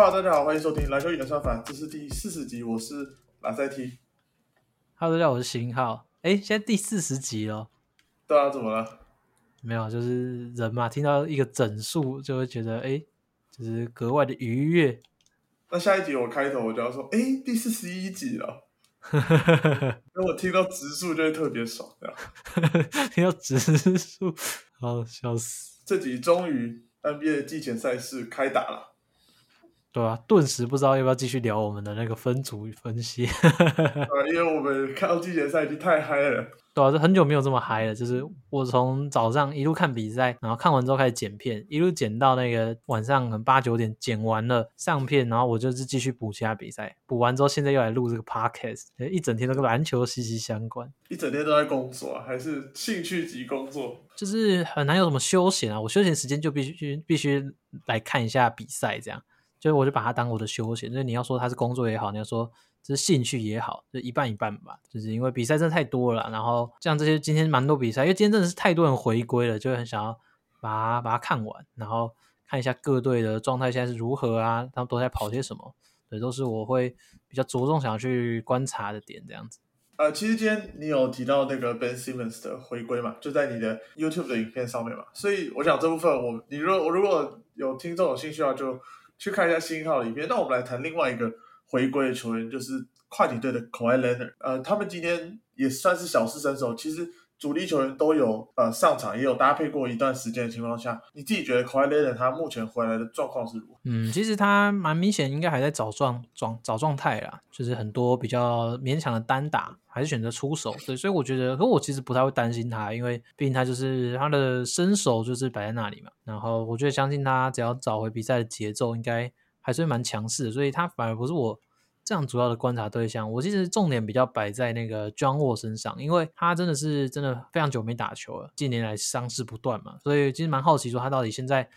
Hello，大家好，欢迎收听篮球演算法，这是第四十集，我是拉塞 T。Hello，大家好，我是邢浩。哎，现在第四十集了，对啊，怎么了？没有，就是人嘛，听到一个整数就会觉得，哎，就是格外的愉悦。那下一集我开头我就要说，哎，第四十一集了。那我听到植数就会特别爽，这样。听到植数，好笑死。这集终于 NBA 季前赛事开打了。对啊，顿时不知道要不要继续聊我们的那个分组与分析。呃，因为我们看到季前赛已经太嗨了。对啊，这很久没有这么嗨了。就是我从早上一路看比赛，然后看完之后开始剪片，一路剪到那个晚上可能八九点剪完了上片，然后我就是继续补其他比赛。补完之后，现在又来录这个 podcast，一整天都跟篮球息息相关。一整天都在工作啊，还是兴趣及工作？就是很难有什么休闲啊。我休闲时间就必须必须来看一下比赛，这样。就是我就把它当我的休闲，就是你要说它是工作也好，你要说这是兴趣也好，就一半一半吧。就是因为比赛真的太多了，然后像这些今天蛮多比赛，因为今天真的是太多人回归了，就很想要把它把它看完，然后看一下各队的状态现在是如何啊，他们都在跑些什么，对，都是我会比较着重想要去观察的点，这样子。呃，其实今天你有提到那个 Ben Simmons 的回归嘛，就在你的 YouTube 的影片上面嘛，所以我想这部分我你如果我如果有听众有兴趣的话，就。去看一下新一号的影片。那我们来谈另外一个回归的球员，就是快艇队的 Kawhi Leonard。呃，他们今天也算是小试身手。其实主力球员都有呃上场，也有搭配过一段时间的情况下，你自己觉得 k a w l e r 他目前回来的状况是如？嗯，其实他蛮明显，应该还在找状状找状态啦。就是很多比较勉强的单打，还是选择出手。对，所以我觉得，可我其实不太会担心他，因为毕竟他就是他的身手就是摆在那里嘛。然后我觉得相信他，只要找回比赛的节奏，应该还是蛮强势的。所以他反而不是我这样主要的观察对象。我其实重点比较摆在那个 John Wall 身上，因为他真的是真的非常久没打球了，近年来伤势不断嘛，所以其实蛮好奇说他到底现在。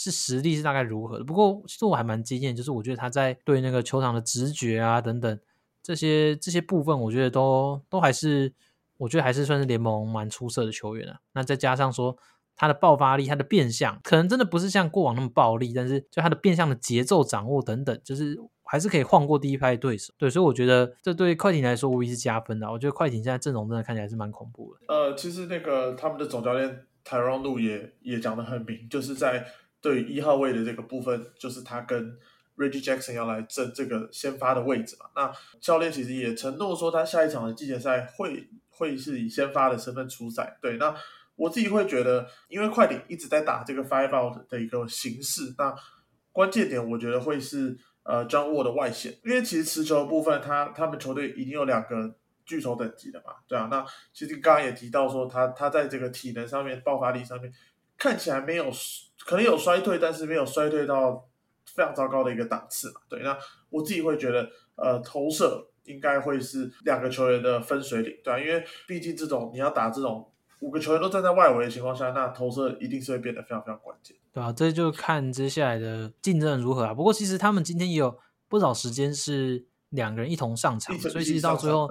是实力是大概如何的？不过其实我还蛮惊艳，就是我觉得他在对那个球场的直觉啊等等这些这些部分，我觉得都都还是我觉得还是算是联盟蛮出色的球员啊。那再加上说他的爆发力、他的变相，可能真的不是像过往那么暴力，但是就他的变相的节奏掌握等等，就是还是可以晃过第一拍对手。对，所以我觉得这对快艇来说无疑是加分的。我觉得快艇现在阵容真的看起来是蛮恐怖的。呃，其实那个他们的总教练 Tyron Lu 也也讲得很明，就是在。对一号位的这个部分，就是他跟 Reggie Jackson 要来争这个先发的位置嘛。那教练其实也承诺说，他下一场的季前赛会会是以先发的身份出赛。对，那我自己会觉得，因为快艇一直在打这个 Five Out 的一个形式，那关键点我觉得会是呃 John Wall 的外线，因为其实持球部分，他他们球队已经有两个巨头等级的嘛，对啊。那其实刚刚也提到说，他他在这个体能上面、爆发力上面。看起来没有，可能有衰退，但是没有衰退到非常糟糕的一个档次嘛。对，那我自己会觉得，呃，投射应该会是两个球员的分水岭，对啊，因为毕竟这种你要打这种五个球员都站在外围的情况下，那投射一定是会变得非常非常关键。对啊，这就看接下来的竞争如何啊。不过其实他们今天也有不少时间是两个人一同上场，所以其实到最后，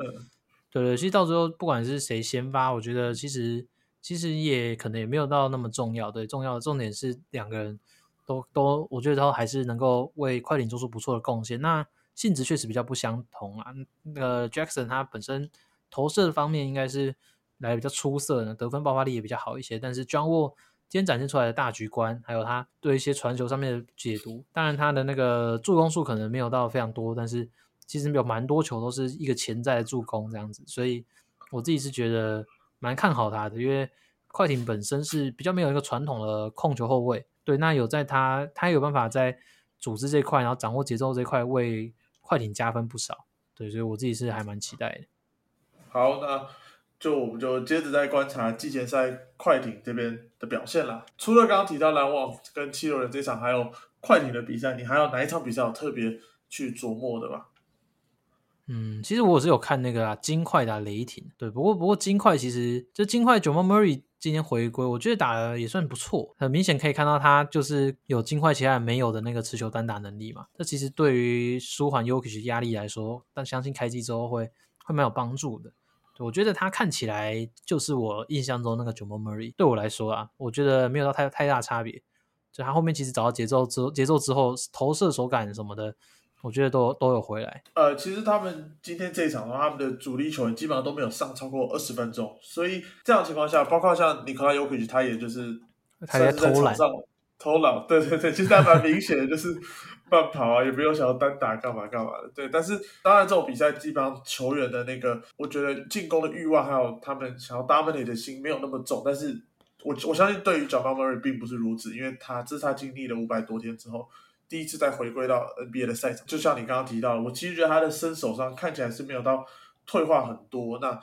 对对，其实到最后不管是谁先发，我觉得其实。其实也可能也没有到那么重要，对，重要的重点是两个人都都，我觉得都还是能够为快艇做出不错的贡献。那性质确实比较不相同啊。那个 Jackson 他本身投射的方面应该是来比较出色呢，得分爆发力也比较好一些。但是 John Wall 今天展现出来的大局观，还有他对一些传球上面的解读，当然他的那个助攻数可能没有到非常多，但是其实有蛮多球都是一个潜在的助攻这样子。所以我自己是觉得。蛮看好他的，因为快艇本身是比较没有一个传统的控球后卫，对，那有在他，他有办法在组织这块，然后掌握节奏这块，为快艇加分不少，对，所以我自己是还蛮期待的。好，那就我们就接着再观察季前赛快艇这边的表现啦。除了刚刚提到篮网跟七六人这场，还有快艇的比赛，你还有哪一场比赛有特别去琢磨的吧？嗯，其实我是有看那个啊，金块打雷霆，对，不过不过金块其实就金块九毛 Murray 今天回归，我觉得打的也算不错，很明显可以看到他就是有金块其他人没有的那个持球单打能力嘛，这其实对于舒缓 Yokish 压力来说，但相信开机之后会会蛮有帮助的。我觉得他看起来就是我印象中那个九毛 Murray，对我来说啊，我觉得没有到太太大差别。就他后面其实找到节奏之节奏之后，投射手感什么的，我觉得都都有回来。呃，其实他们今天这一场的话，他们的主力球员基本上都没有上超过二十分钟，所以这样的情况下，包括像尼克拉尤克奇，他也就是他在偷懒，偷懒，对对对，其实还蛮明显的，就是慢跑啊，也不用想要单打干嘛干嘛的。对，但是当然这种比赛基本上球员的那个，我觉得进攻的欲望还有他们想要 dominate 的心没有那么重，但是。我我相信对于 j a m a Murray 并不是如此，因为他这是他经历了五百多天之后，第一次再回归到 NBA 的赛场。就像你刚刚提到的，我其实觉得他的身手上看起来是没有到退化很多。那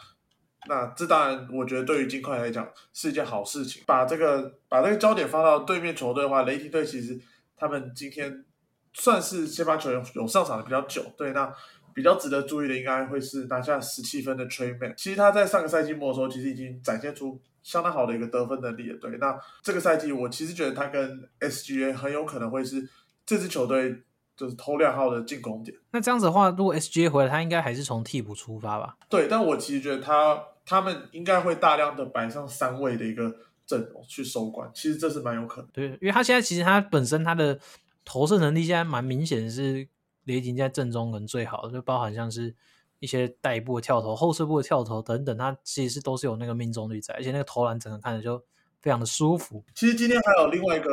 那这当然，我觉得对于金块来讲是一件好事情。把这个把这个焦点放到对面球队的话，雷霆队其实他们今天算是先发球员有上场的比较久。对，那比较值得注意的应该会是拿下十七分的 Trey Man。其实他在上个赛季末的时候，其实已经展现出。相当好的一个得分能力了，对。那这个赛季，我其实觉得他跟 SGA 很有可能会是这支球队就是头两号的进攻点。那这样子的话，如果 SGA 回来，他应该还是从替补出发吧？对，但我其实觉得他他们应该会大量的摆上三位的一个阵容去收官，其实这是蛮有可能。对，因为他现在其实他本身他的投射能力现在蛮明显是雷霆在正中人最好，就包含像是。一些带步的跳投、后撤步的跳投等等，它其实都是有那个命中率在，而且那个投篮整个看着就非常的舒服。其实今天还有另外一个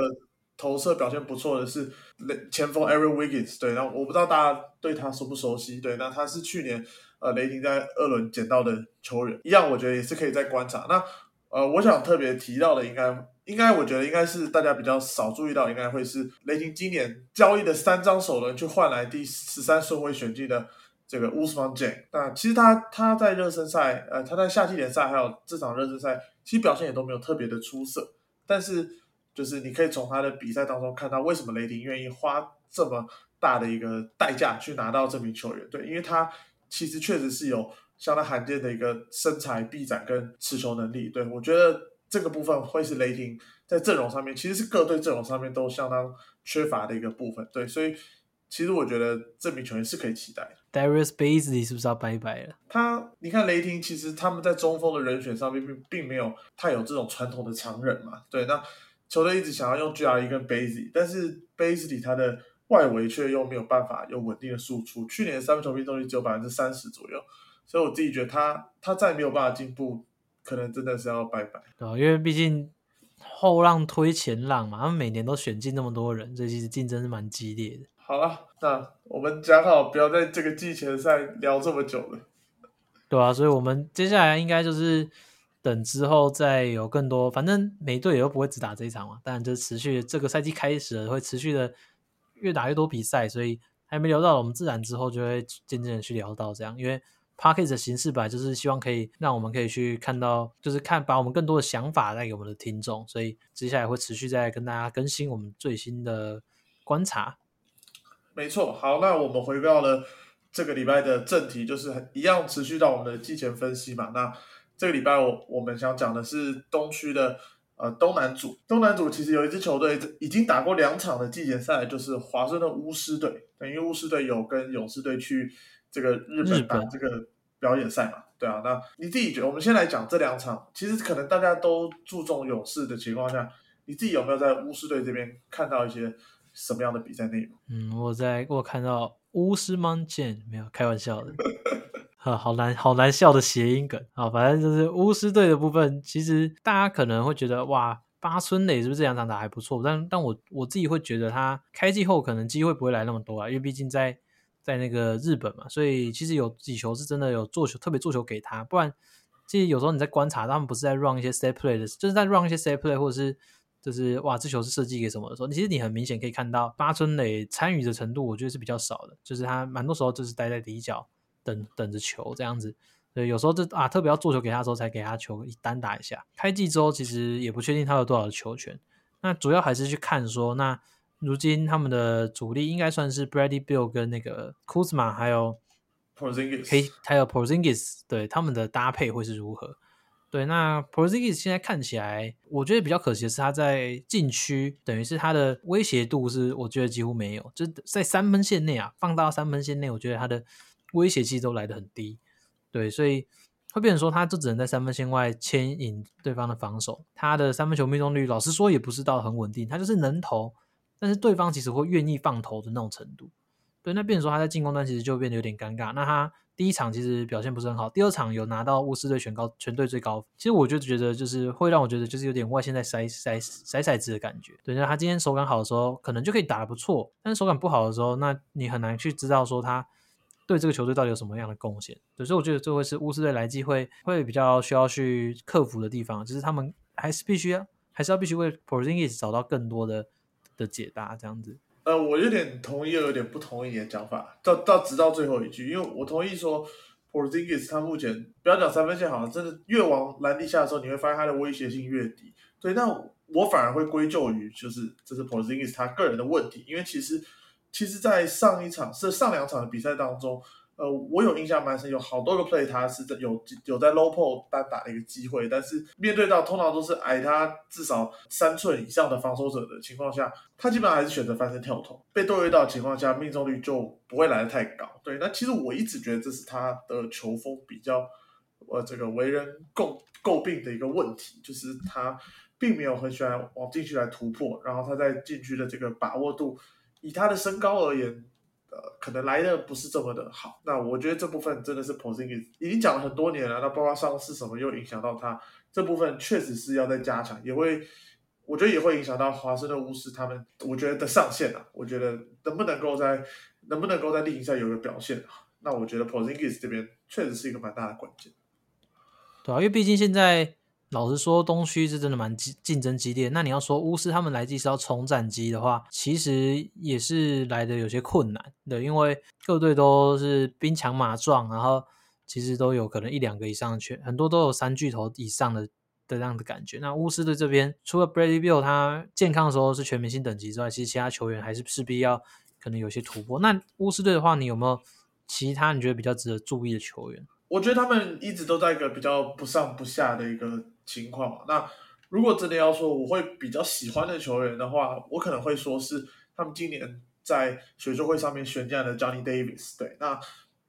投射表现不错的是雷前锋 Aaron Wiggins，对，那我不知道大家对他熟不熟悉，对，那他是去年呃雷霆在二轮捡到的球员，一样我觉得也是可以再观察。那呃，我想特别提到的，应该应该我觉得应该是大家比较少注意到，应该会是雷霆今年交易的三张首轮去换来第十三顺位选进的。这个乌斯曼 J，那其实他他在热身赛，呃，他在夏季联赛还有这场热身赛，其实表现也都没有特别的出色。但是，就是你可以从他的比赛当中看到，为什么雷霆愿意花这么大的一个代价去拿到这名球员？对，因为他其实确实是有相当罕见的一个身材、臂展跟持球能力。对我觉得这个部分会是雷霆在阵容上面，其实是各队阵容上面都相当缺乏的一个部分。对，所以。其实我觉得这名球员是可以期待的。Darius Bazley 是不是要拜拜了？他，你看雷霆，其实他们在中锋的人选上面并并没有太有这种传统的常人嘛。对，那球队一直想要用 GRE 跟 Bazley，但是 Bazley 他的外围却又没有办法有稳定的输出。去年三分球命中率只有百分之三十左右，所以我自己觉得他他再没有办法进步，可能真的是要拜拜。对，因为毕竟后浪推前浪嘛，他们每年都选进那么多人，这其实竞争是蛮激烈的。好了，那我们讲好不要在这个季前赛聊这么久了，对啊，所以我们接下来应该就是等之后再有更多，反正每队也都不会只打这一场嘛，但就持续这个赛季开始了，会持续的越打越多比赛，所以还没聊到，我们自然之后就会渐渐的去聊到这样，因为 p a c k a g e 的形式本来就是希望可以让我们可以去看到，就是看把我们更多的想法带给我们的听众，所以接下来会持续在跟大家更新我们最新的观察。没错，好，那我们回到了这个礼拜的正题，就是一样持续到我们的季前分析嘛。那这个礼拜我我们想讲的是东区的呃东南组，东南组其实有一支球队已经打过两场的季前赛，就是华盛顿巫师队。等于巫师队有跟勇士队去这个日本打这个表演赛嘛？对啊，那你自己觉得？我们先来讲这两场，其实可能大家都注重勇士的情况下，你自己有没有在巫师队这边看到一些？什么样的比赛内容？嗯，我在我看到乌斯曼剑没有开玩笑的，哈，好难好难笑的谐音梗啊！反正就是巫师队的部分，其实大家可能会觉得哇，八村垒是不是这两场打还不错？但但我我自己会觉得他开季后可能机会不会来那么多啊，因为毕竟在在那个日本嘛，所以其实有几球是真的有做球，特别做球给他，不然其实有时候你在观察他们不是在 run 一些 set play 的，就是在 run 一些 set play 或者是。就是哇，这球是设计给什么的时候，其实你很明显可以看到八村垒参与的程度，我觉得是比较少的。就是他蛮多时候就是待在底角等等着球这样子。对，有时候这啊特别要做球给他的时候才给他球单打一下。开季之后其实也不确定他有多少的球权。那主要还是去看说，那如今他们的主力应该算是 Brady Bill 跟那个 Kuzma 还有 Porzingis，还有 Porzingis，对他们的搭配会是如何？对，那 Porzingis 现在看起来，我觉得比较可惜的是他在禁区，等于是他的威胁度是我觉得几乎没有，就在三分线内啊，放到三分线内，我觉得他的威胁其实都来的很低。对，所以会变成说他就只能在三分线外牵引对方的防守，他的三分球命中率老实说也不是到很稳定，他就是能投，但是对方其实会愿意放投的那种程度。对，那变成说他在进攻端其实就变得有点尴尬。那他第一场其实表现不是很好，第二场有拿到巫师队全高全队最高，其实我就觉得就是会让我觉得就是有点外线在筛筛筛骰子的感觉。对，那他今天手感好的时候可能就可以打得不错，但是手感不好的时候，那你很难去知道说他对这个球队到底有什么样的贡献。所以我觉得这会是巫师队来季会会比较需要去克服的地方，就是他们还是必须要还是要必须为 Porzingis 找到更多的的解答，这样子。呃，我有点同意，又有点不同意你的讲法。到到直到最后一句，因为我同意说，Porzingis 他目前不要讲三分线好了，真的越往篮地下的时候，你会发现他的威胁性越低。对，那我反而会归咎于就是这是 Porzingis 他个人的问题，因为其实其实，在上一场是上两场的比赛当中。呃，我有印象蛮深，有好多个 play，他是在有有在 low post 单打的一个机会，但是面对到通常都是矮他至少三寸以上的防守者的情况下，他基本上还是选择翻身跳投。被对位到的情况下，命中率就不会来的太高。对，那其实我一直觉得这是他的球风比较，呃，这个为人诟诟病的一个问题，就是他并没有很喜欢往禁区来突破，然后他在禁区的这个把握度，以他的身高而言。呃，可能来的不是这么的好。那我觉得这部分真的是 Posingis 已经讲了很多年了。那包括上市什么又影响到他这部分，确实是要再加强，也会，我觉得也会影响到华盛顿巫师他们，我觉得的上限啊。我觉得能不能够在能不能够在例行赛有个表现啊？那我觉得 Posingis 这边确实是一个蛮大的关键。对啊，因为毕竟现在。老实说，东区是真的蛮竞竞争激烈。那你要说巫师他们来季是要冲战绩的话，其实也是来的有些困难的，因为各队都是兵强马壮，然后其实都有可能一两个以上的全，很多都有三巨头以上的的这样的感觉。那巫师队这边除了 Brady Bill 他健康的时候是全明星等级之外，其实其他球员还是势必要可能有些突破。那巫师队的话，你有没有其他你觉得比较值得注意的球员？我觉得他们一直都在一个比较不上不下的一个情况。那如果真的要说我会比较喜欢的球员的话，我可能会说是他们今年在选秀会上面选进来的 Johnny Davis。对，那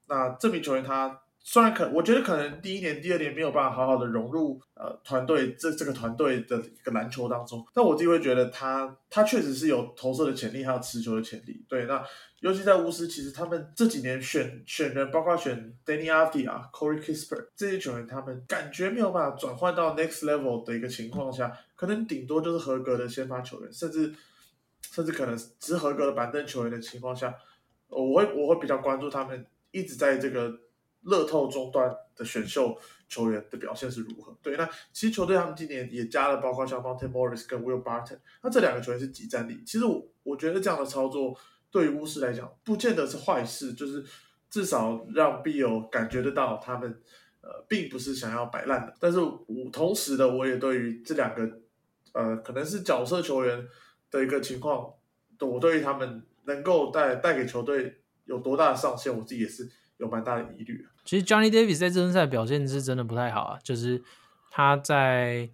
那这名球员他。虽然可，我觉得可能第一年、第二年没有办法好好的融入呃团队这这个团队的一个篮球当中，但我自己会觉得他他确实是有投射的潜力，还有持球的潜力。对，那尤其在巫师，其实他们这几年选选人，包括选 Danny Avdi 啊、Corey Kispert 这些球员，他们感觉没有办法转换到 next level 的一个情况下，可能顶多就是合格的先发球员，甚至甚至可能只合格的板凳球员的情况下，我会我会比较关注他们一直在这个。乐透中段的选秀球员的表现是如何？对，那其实球队他们今年也加了，包括像 Monte Morris 跟 Will Barton，那这两个球员是集战力。其实我我觉得这样的操作对于巫师来讲，不见得是坏事，就是至少让 b i l 感觉得到他们呃并不是想要摆烂的。但是我同时的，我也对于这两个呃可能是角色球员的一个情况，我对于他们能够带带给球队有多大的上限，我自己也是。有蛮大的疑虑。其实 Johnny Davis 在这轮赛表现是真的不太好啊，就是他在，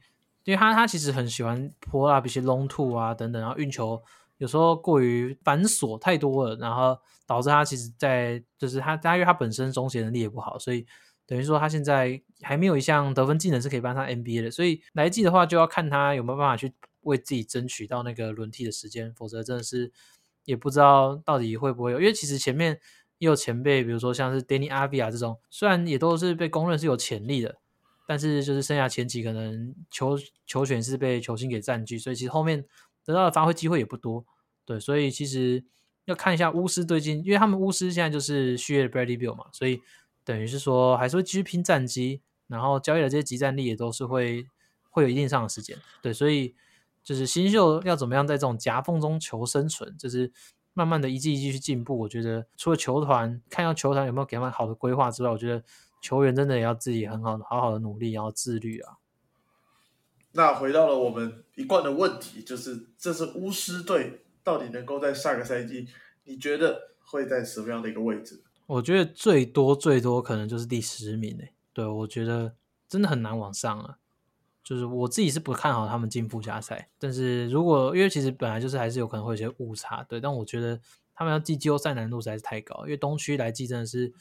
因为他他其实很喜欢泼啊，一些 long two 啊等等，然后运球有时候过于繁琐太多了，然后导致他其实，在就是他他因为他本身终结能力也不好，所以等于说他现在还没有一项得分技能是可以搬上 NBA 的，所以来季的话就要看他有没有办法去为自己争取到那个轮替的时间，否则真的是也不知道到底会不会有，因为其实前面。也有前辈，比如说像是 Danny Avia 这种，虽然也都是被公认是有潜力的，但是就是剩下前期可能球球权是被球星给占据，所以其实后面得到的发挥机会也不多。对，所以其实要看一下巫师最近，因为他们巫师现在就是续约 Bradley Bill 嘛，所以等于是说还是会继续拼战绩，然后交易的这些集战力也都是会会有一定上的时间。对，所以就是新秀要怎么样在这种夹缝中求生存，就是。慢慢的一季一季去进步，我觉得除了球团看要球团有没有给他们好的规划之外，我觉得球员真的也要自己很好好好的努力，然后自律啊。那回到了我们一贯的问题，就是这是巫师队到底能够在下个赛季，你觉得会在什么样的一个位置？我觉得最多最多可能就是第十名诶。对我觉得真的很难往上啊。就是我自己是不看好他们进附加赛，但是如果因为其实本来就是还是有可能会有些误差，对，但我觉得他们要进季后赛难度实在是太高，因为东区来季真的是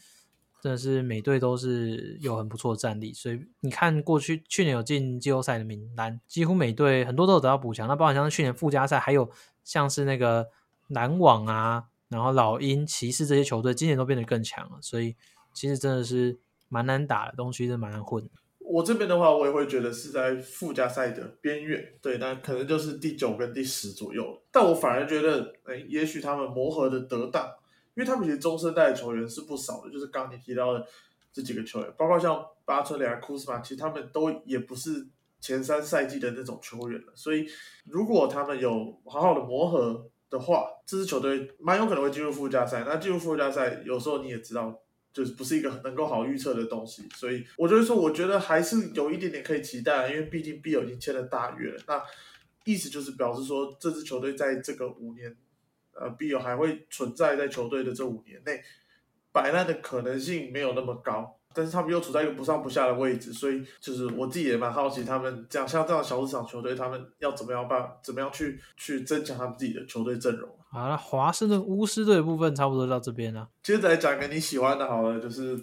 真的是每队都是有很不错的战力，所以你看过去去年有进季后赛的名单，几乎每队很多都有得到补强。那包括像是去年附加赛，还有像是那个篮网啊，然后老鹰、骑士这些球队，今年都变得更强了。所以其实真的是蛮难打的，东区是蛮难混。我这边的话，我也会觉得是在附加赛的边缘，对，那可能就是第九跟第十左右。但我反而觉得，哎，也许他们磨合的得当，因为他们其实中生代的球员是不少的，就是刚你提到的这几个球员，包括像巴特雷、库斯马，其实他们都也不是前三赛季的那种球员了。所以，如果他们有好好的磨合的话，这支球队蛮有可能会进入附加赛。那进入附加赛，有时候你也知道。就是不是一个能够好预测的东西，所以我就说，我觉得还是有一点点可以期待，因为毕竟 B 友已经签了大约了。那意思就是表示说，这支球队在这个五年，呃，B 友还会存在在球队的这五年内，摆烂的可能性没有那么高。但是他们又处在一个不上不下的位置，所以就是我自己也蛮好奇，他们这样像这样小市场球队，他们要怎么样办，怎么样去去增强他们自己的球队阵容。好了，华盛顿巫师队的部分差不多到这边了。接着来讲一个你喜欢的，好了，就是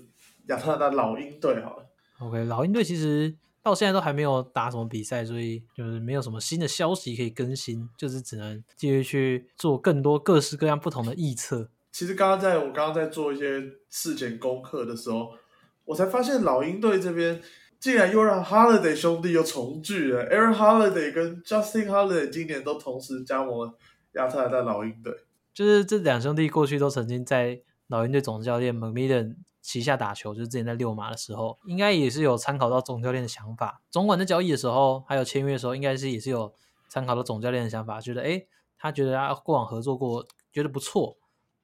亚特兰大老鹰队，好了。OK，老鹰队其实到现在都还没有打什么比赛，所以就是没有什么新的消息可以更新，就是只能继续去做更多各式各样不同的预测。其实刚刚在我刚刚在做一些事前功课的时候。我才发现老鹰队这边竟然又让 Holiday 兄弟又重聚了，Aaron Holiday 跟 Justin Holiday 今年都同时加盟亚特兰大老鹰队。就是这两兄弟过去都曾经在老鹰队总教练 McMillan 旗下打球，就是之前在六马的时候，应该也是有参考到总教练的想法。总管在交易的时候，还有签约的时候，应该是也是有参考到总教练的想法，觉得哎，他觉得他过往合作过，觉得不错。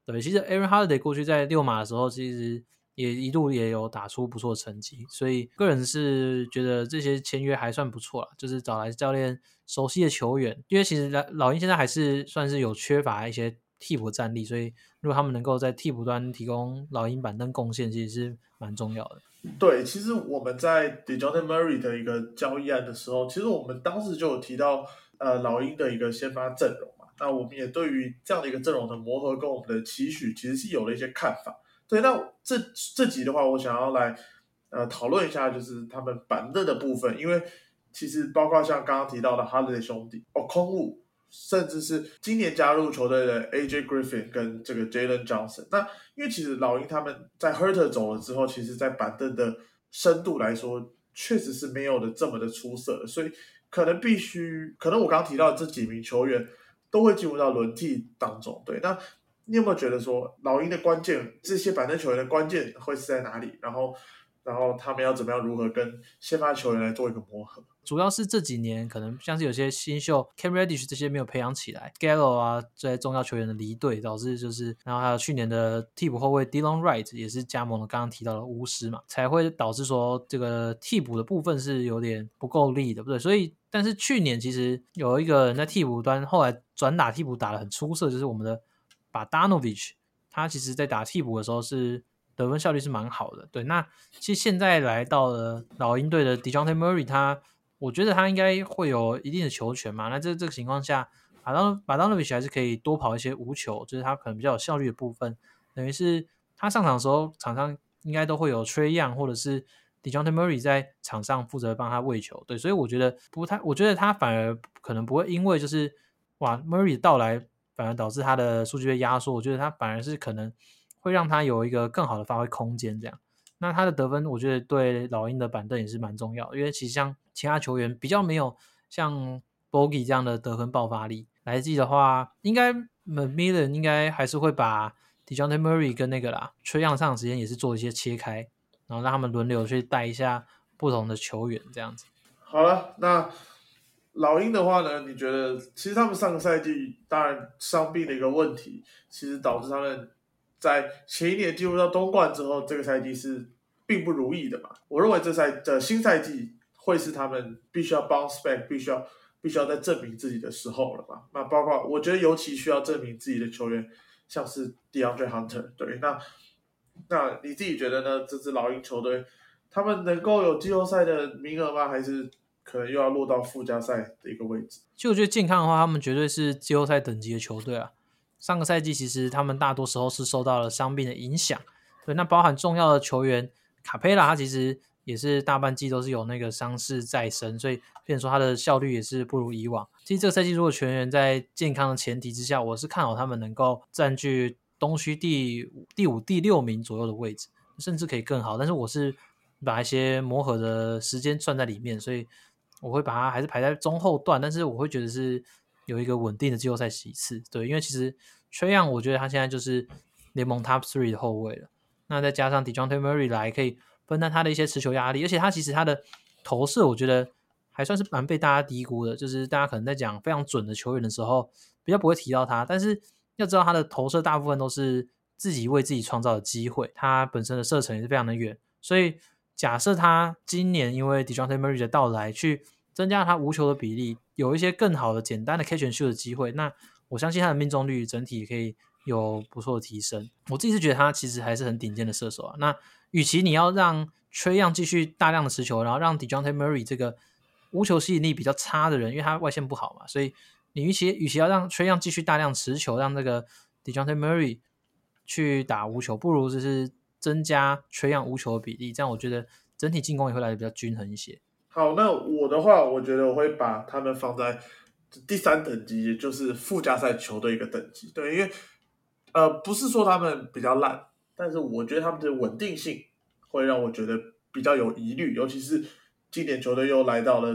对，其实 Aaron Holiday 过去在六马的时候，其实。也一度也有打出不错成绩，所以个人是觉得这些签约还算不错了，就是找来教练熟悉的球员。因为其实老老鹰现在还是算是有缺乏一些替补战力，所以如果他们能够在替补端提供老鹰板凳贡献，其实是蛮重要的。对，其实我们在 Dejounte Murray 的一个交易案的时候，其实我们当时就有提到呃老鹰的一个先发阵容嘛，那我们也对于这样的一个阵容的磨合跟我们的期许，其实是有了一些看法。对，那这这集的话，我想要来呃讨论一下，就是他们板凳的部分，因为其实包括像刚刚提到的哈雷兄弟、哦空悟，甚至是今年加入球队的 AJ Griffin 跟这个 Jalen Johnson，那因为其实老鹰他们在 Hurter 走了之后，其实在板凳的深度来说，确实是没有的这么的出色，所以可能必须，可能我刚刚提到的这几名球员都会进入到轮替当中。对，那。你有没有觉得说老鹰的关键，这些板凳球员的关键会是在哪里？然后，然后他们要怎么样如何跟先发球员来做一个磨合？主要是这几年可能像是有些新秀 Cam Reddish 这些没有培养起来，Gallo 啊这些重要球员的离队，导致就是，然后还有去年的替补后卫 Dylan Wright 也是加盟了刚刚提到的巫师嘛，才会导致说这个替补的部分是有点不够力的，不对？所以，但是去年其实有一个人在替补端后来转打替补打的很出色，就是我们的。把 Danovich，他其实在打替补的时候是得分效率是蛮好的。对，那其实现在来到了老鹰队的 Dejounte Murray，他我觉得他应该会有一定的球权嘛。那这这个情况下，把 Dan 把 Danovich 还是可以多跑一些无球，就是他可能比较有效率的部分。等于是他上场的时候，场上应该都会有 Trey Young 或者是 Dejounte Murray 在场上负责帮他喂球。对，所以我觉得不太，我觉得他反而可能不会因为就是哇 Murray 到来。反而导致他的数据被压缩，我觉得他反而是可能会让他有一个更好的发挥空间。这样，那他的得分，我觉得对老鹰的板凳也是蛮重要，因为其实像其他球员比较没有像 BOGE 这样的得分爆发力。来季的话，应该 Miller 应该还是会把 Dejounte Murray 跟那个啦吹样上的时间也是做一些切开，然后让他们轮流去带一下不同的球员这样子。好了，那。老鹰的话呢？你觉得其实他们上个赛季当然伤病的一个问题，其实导致他们在前一年进入到东冠之后，这个赛季是并不如意的嘛？我认为这赛的新赛季会是他们必须要 bounce back，必须要必须要在证明自己的时候了嘛？那包括我觉得尤其需要证明自己的球员，像是 DeAndre Hunter，对，那那你自己觉得呢？这支老鹰球队他们能够有季后赛的名额吗？还是？可能又要落到附加赛的一个位置。其实我觉得健康的话，他们绝对是季后赛等级的球队啊。上个赛季其实他们大多时候是受到了伤病的影响，对，那包含重要的球员卡佩拉，他其实也是大半季都是有那个伤势在身，所以变成说他的效率也是不如以往。其实这个赛季如果全员在健康的前提之下，我是看好他们能够占据东区第五第五、第六名左右的位置，甚至可以更好。但是我是把一些磨合的时间算在里面，所以我会把它还是排在中后段。但是我会觉得是有一个稳定的季后赛席次，对，因为其实缺样，我觉得他现在就是联盟 top three 的后卫了。那再加上 Dejounte Murray 来，可以分担他的一些持球压力，而且他其实他的投射，我觉得还算是蛮被大家低估的。就是大家可能在讲非常准的球员的时候，比较不会提到他。但是要知道，他的投射大部分都是自己为自己创造的机会，他本身的射程也是非常的远。所以假设他今年因为 Dejounte Murray 的到来，去增加他无球的比例，有一些更好的简单的 catch and shoot 的机会，那我相信他的命中率整体可以。有不错的提升，我自己是觉得他其实还是很顶尖的射手啊。那与其你要让缺样继续大量的持球，然后让 Dejounte Murray 这个无球吸引力比较差的人，因为他外线不好嘛，所以你与其与其要让缺样继续大量持球，让这个 Dejounte Murray 去打无球，不如就是增加缺氧无球的比例，这样我觉得整体进攻也会来的比较均衡一些。好，那我的话，我觉得我会把他们放在第三等级，也就是附加赛球队一个等级，对，因为。呃，不是说他们比较烂，但是我觉得他们的稳定性会让我觉得比较有疑虑，尤其是今年球队又来到了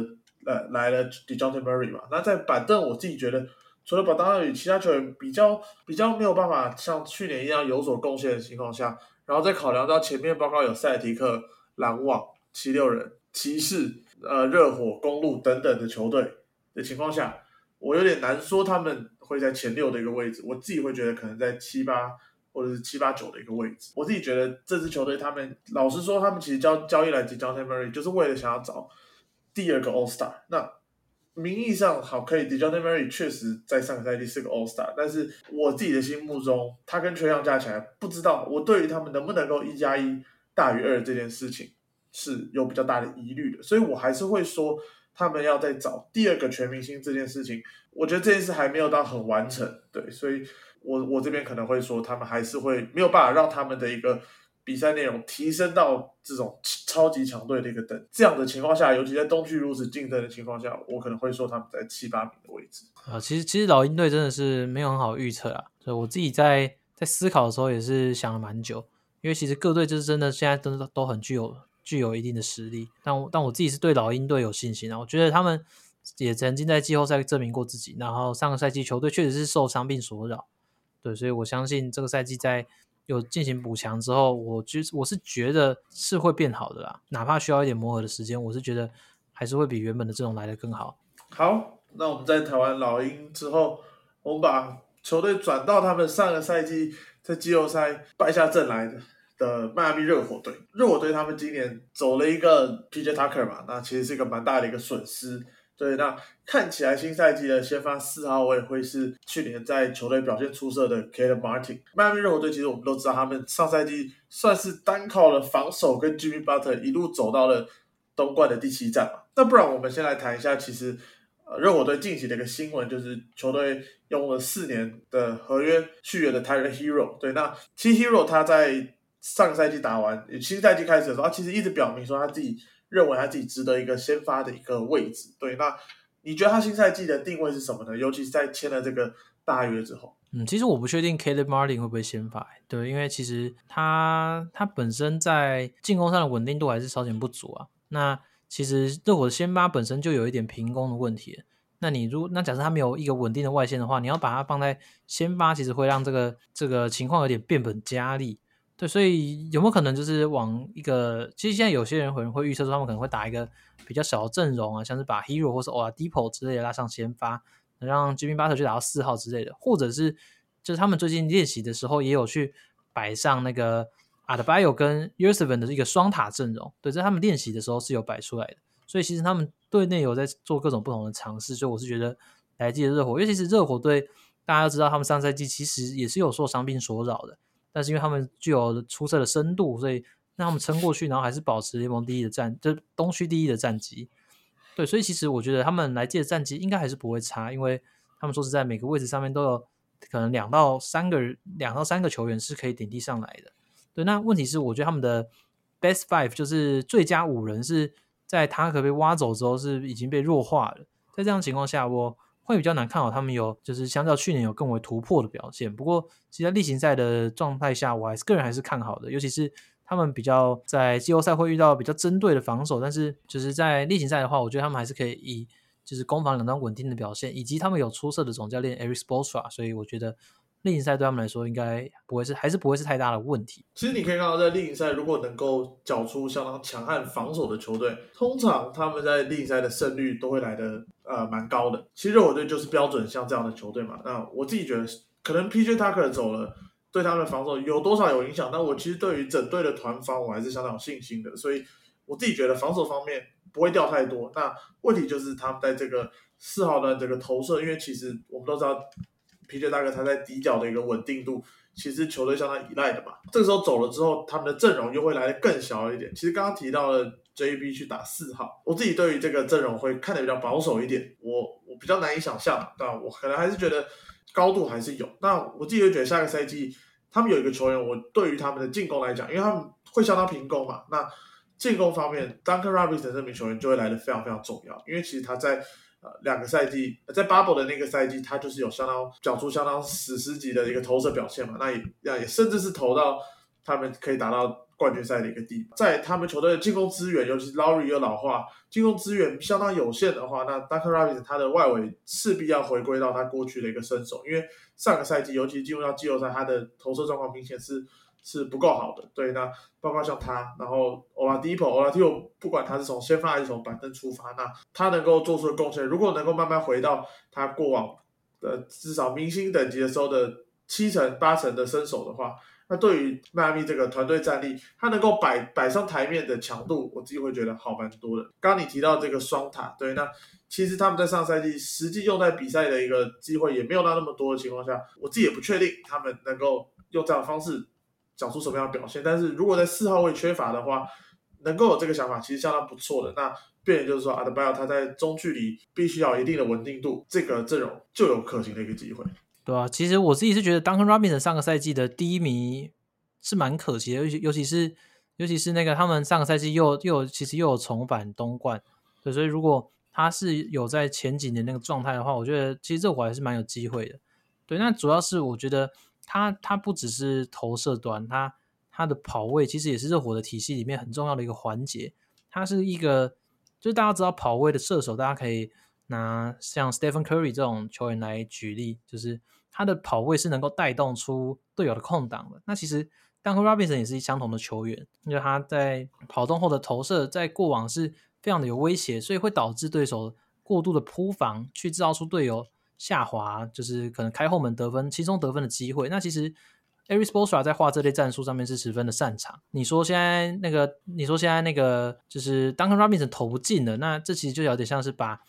呃来了 Dejounte Murray 嘛，那在板凳我自己觉得，除了把当然与其他球员比较比较没有办法像去年一样有所贡献的情况下，然后再考量到前面包括有塞提克、篮网、七六人、骑士、呃热火、公路等等的球队的情况下，我有点难说他们。会在前六的一个位置，我自己会觉得可能在七八或者是七八九的一个位置。我自己觉得这支球队，他们老实说，他们其实交交易来接 John Murray，就是为了想要找第二个 All Star。那名义上好可以，John Murray 确实在上个赛季是个 All Star，但是我自己的心目中，他跟缺氧加起来，不知道我对于他们能不能够一加一大于二这件事情是有比较大的疑虑的，所以我还是会说。他们要再找第二个全明星这件事情，我觉得这件事还没有到很完成，对，所以我我这边可能会说，他们还是会没有办法让他们的一个比赛内容提升到这种超级强队的一个等这样的情况下，尤其在东区如此竞争的情况下，我可能会说他们在七八名的位置啊。其实其实老鹰队真的是没有很好预测啊，所以我自己在在思考的时候也是想了蛮久，因为其实各队就是真的现在都都很具有。具有一定的实力，但我但我自己是对老鹰队有信心啊！我觉得他们也曾经在季后赛证明过自己，然后上个赛季球队确实是受伤病所扰，对，所以我相信这个赛季在有进行补强之后，我觉我是觉得是会变好的啦，哪怕需要一点磨合的时间，我是觉得还是会比原本的阵容来的更好。好，那我们在台湾老鹰之后，我们把球队转到他们上个赛季在季后赛败下阵来的。的迈阿密热火队，热火队他们今年走了一个 PJ Tucker 嘛，那其实是一个蛮大的一个损失。对，那看起来新赛季的先发四号位会是去年在球队表现出色的 k a l e Martin。迈阿密热火队其实我们都知道，他们上赛季算是单靠了防守跟 Jimmy Butler 一路走到了东冠的第七站嘛。那不然我们先来谈一下，其实热火队近期的一个新闻就是球队用了四年的合约续约的 Tyler Hero。对，那其实 Hero 他在上赛季打完，新赛季开始的时候，他其实一直表明说他自己认为他自己值得一个先发的一个位置。对，那你觉得他新赛季的定位是什么呢？尤其是在签了这个大约之后。嗯，其实我不确定 Caleb Martin 会不会先发。对，因为其实他他本身在进攻上的稳定度还是稍显不足啊。那其实热火的先发本身就有一点平攻的问题。那你如那假设他没有一个稳定的外线的话，你要把它放在先发，其实会让这个这个情况有点变本加厉。对，所以有没有可能就是往一个？其实现在有些人可能会预测说，他们可能会打一个比较小的阵容啊，像是把 Hero 或是 Oladipo 之类的拉上先发，能让 Jimmy Butler 去打到四号之类的，或者是就是他们最近练习的时候也有去摆上那个 Adbio 跟 u s e v e n 的一个双塔阵容。对，在他们练习的时候是有摆出来的，所以其实他们队内有在做各种不同的尝试。所以我是觉得来季的热火，尤其是热火队大家都知道，他们上赛季其实也是有受伤病所扰的。但是因为他们具有出色的深度，所以让他们撑过去，然后还是保持联盟第一的战，就东区第一的战绩。对，所以其实我觉得他们来届的战绩应该还是不会差，因为他们说是在每个位置上面都有可能两到三个两到三个球员是可以顶替上来的。对，那问题是我觉得他们的 best five 就是最佳五人是在塔可被挖走之后是已经被弱化了，在这样情况下我。会比较难看好他们有，就是相较去年有更为突破的表现。不过，其实在例行赛的状态下，我还是个人还是看好的。尤其是他们比较在季后赛会遇到比较针对的防守，但是就是在例行赛的话，我觉得他们还是可以以就是攻防两端稳定的表现，以及他们有出色的总教练 Eric s p o l s t r a 所以我觉得。例行赛对他们来说应该不会是，还是不会是太大的问题。其实你可以看到，在例行赛如果能够缴出相当强悍防守的球队，通常他们在例行赛的胜率都会来的呃蛮高的。其实热火队就是标准像这样的球队嘛。那我自己觉得，可能 PJ Tucker 走了，对他们的防守有多少有影响？但我其实对于整队的团防，我还是相当有信心的。所以我自己觉得防守方面不会掉太多。那问题就是他们在这个四号的这个投射，因为其实我们都知道。P.J. 大哥他在底角的一个稳定度，其实球队相当依赖的嘛。这个时候走了之后，他们的阵容又会来的更小一点。其实刚刚提到了 J.B. 去打四号，我自己对于这个阵容会看的比较保守一点。我我比较难以想象，但我可能还是觉得高度还是有。那我自己会觉得下个赛季他们有一个球员，我对于他们的进攻来讲，因为他们会相当平攻嘛。那进攻方面，Duncan Robinson 这名球员就会来的非常非常重要，因为其实他在。呃两个赛季，在 Bubble 的那个赛季，他就是有相当缴出相当史诗级的一个投射表现嘛，那也那也甚至是投到他们可以达到冠军赛的一个地步。在他们球队的进攻资源，尤其是 Laurie 又老化，进攻资源相当有限的话，那 Duncan Robinson 他的外围势必要回归到他过去的一个身手，因为上个赛季，尤其进入到季后赛，他的投射状况明显是。是不够好的，对，那包括像他，然后 Oladipo，Oladipo 不管他是从先发还是从板凳出发，那他能够做出的贡献，如果能够慢慢回到他过往的至少明星等级的时候的七成八成的身手的话，那对于迈阿密这个团队战力，他能够摆摆上台面的强度，我自己会觉得好蛮多的。刚刚你提到这个双塔，对，那其实他们在上赛季实际用在比赛的一个机会也没有到那么多的情况下，我自己也不确定他们能够用这样的方式。讲出什么样的表现？但是如果在四号位缺乏的话，能够有这个想法，其实相当不错的。那变就是说，阿德巴约他在中距离必须要一定的稳定度，这个阵容就有可行的一个机会。对啊，其实我自己是觉得，Duncan Robinson 上个赛季的第一名是蛮可惜的，尤其尤其是尤其是那个他们上个赛季又又其实又有重返东冠，对，所以如果他是有在前几年那个状态的话，我觉得其实这会还是蛮有机会的。对，那主要是我觉得。他他不只是投射端，他他的跑位其实也是热火的体系里面很重要的一个环节。他是一个，就是大家知道跑位的射手，大家可以拿像 Stephen Curry 这种球员来举例，就是他的跑位是能够带动出队友的空档的。那其实 Duncan Robinson 也是相同的球员，因为他在跑动后的投射，在过往是非常的有威胁，所以会导致对手过度的扑防，去制造出队友。下滑就是可能开后门得分、轻松得分的机会。那其实 Aris b o s r a 在画这类战术上面是十分的擅长。你说现在那个，你说现在那个就是 Duncan Robinson 投不进了，那这其实就有点像是把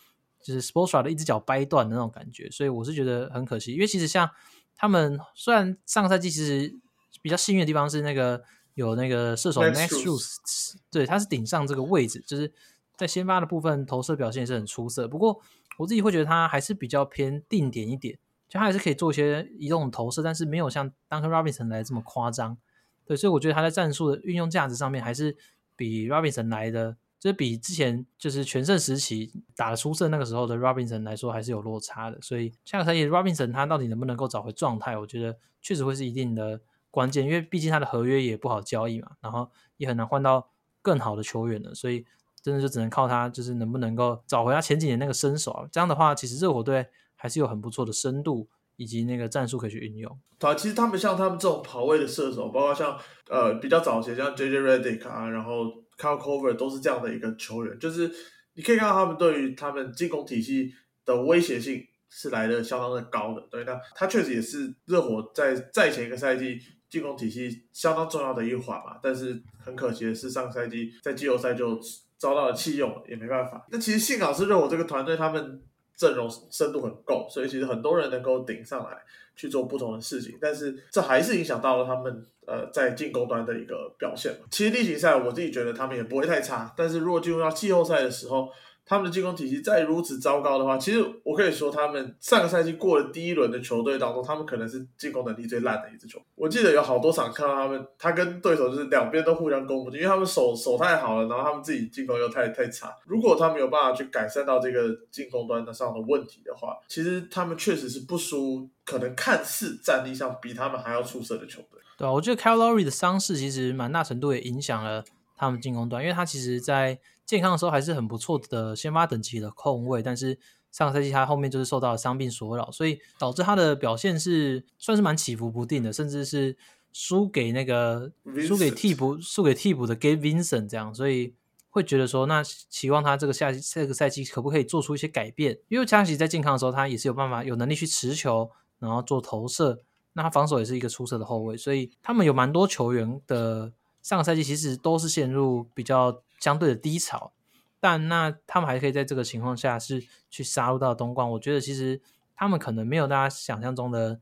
就是 s p o r t s r a 的一只脚掰断的那种感觉。所以我是觉得很可惜，因为其实像他们虽然上个赛季其实比较幸运的地方是那个有那个射手 Max Shoes，对，他是顶上这个位置，就是在先发的部分投射表现也是很出色。不过我自己会觉得他还是比较偏定点一点，就他还是可以做一些移动投射，但是没有像当时 Robinson 来这么夸张。对，所以我觉得他在战术的运用价值上面还是比 Robinson 来的，就是比之前就是全盛时期打的出色那个时候的 Robinson 来说还是有落差的。所以下个赛季 Robinson 他到底能不能够找回状态，我觉得确实会是一定的关键，因为毕竟他的合约也不好交易嘛，然后也很难换到更好的球员了，所以。真的就只能靠他，就是能不能够找回他前几年那个身手啊？这样的话，其实热火队还是有很不错的深度以及那个战术可以去运用。啊，其实他们像他们这种跑位的射手，包括像呃比较早些像 J J Redick 啊，然后 Kyle Cover 都是这样的一个球员，就是你可以看到他们对于他们进攻体系的威胁性是来的相当的高的。对，那他确实也是热火在在前一个赛季进攻体系相当重要的一环嘛。但是很可惜的是，上个赛季在季后赛就。遭到了弃用也没办法。那其实幸好是认我这个团队，他们阵容深度很够，所以其实很多人能够顶上来去做不同的事情。但是这还是影响到了他们呃在进攻端的一个表现。其实例行赛我自己觉得他们也不会太差，但是如果进入到季后赛的时候，他们的进攻体系再如此糟糕的话，其实我可以说，他们上个赛季过了第一轮的球队当中，他们可能是进攻能力最烂的一支球。我记得有好多场看到他们，他跟对手就是两边都互相攻不进，因为他们手手太好了，然后他们自己进攻又太太差。如果他们有办法去改善到这个进攻端的上的问题的话，其实他们确实是不输，可能看似战力上比他们还要出色的球队。对啊，我觉得 Kyle Lowry 的伤势其实蛮大程度也影响了他们进攻端，因为他其实在健康的时候还是很不错的先发等级的控卫，但是上个赛季他后面就是受到了伤病所扰，所以导致他的表现是算是蛮起伏不定的，甚至是输给那个输给替补输给替补的 Gabe Vincent 这样，所以会觉得说，那期望他这个下这个赛季可不可以做出一些改变？因为加西在健康的时候，他也是有办法有能力去持球，然后做投射，那他防守也是一个出色的后卫，所以他们有蛮多球员的上个赛季其实都是陷入比较。相对的低潮，但那他们还可以在这个情况下是去杀入到东冠。我觉得其实他们可能没有大家想象中的，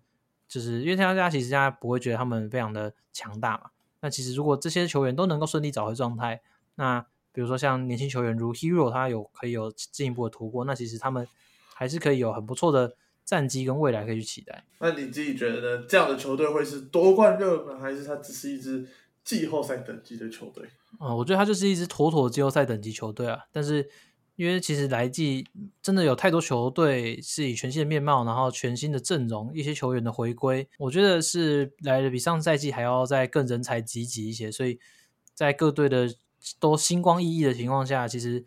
就是因为大家其实大家不会觉得他们非常的强大嘛。那其实如果这些球员都能够顺利找回状态，那比如说像年轻球员如 Hero，他有可以有进一步的突破，那其实他们还是可以有很不错的战绩跟未来可以去期待。那你自己觉得？这样的球队会是夺冠热门，还是它只是一支季后赛等级的球队？啊，我觉得他就是一支妥妥季后赛等级球队啊。但是，因为其实来季真的有太多球队是以全新的面貌，然后全新的阵容，一些球员的回归，我觉得是来的比上赛季还要再更人才济济一些。所以在各队的都星光熠熠的情况下，其实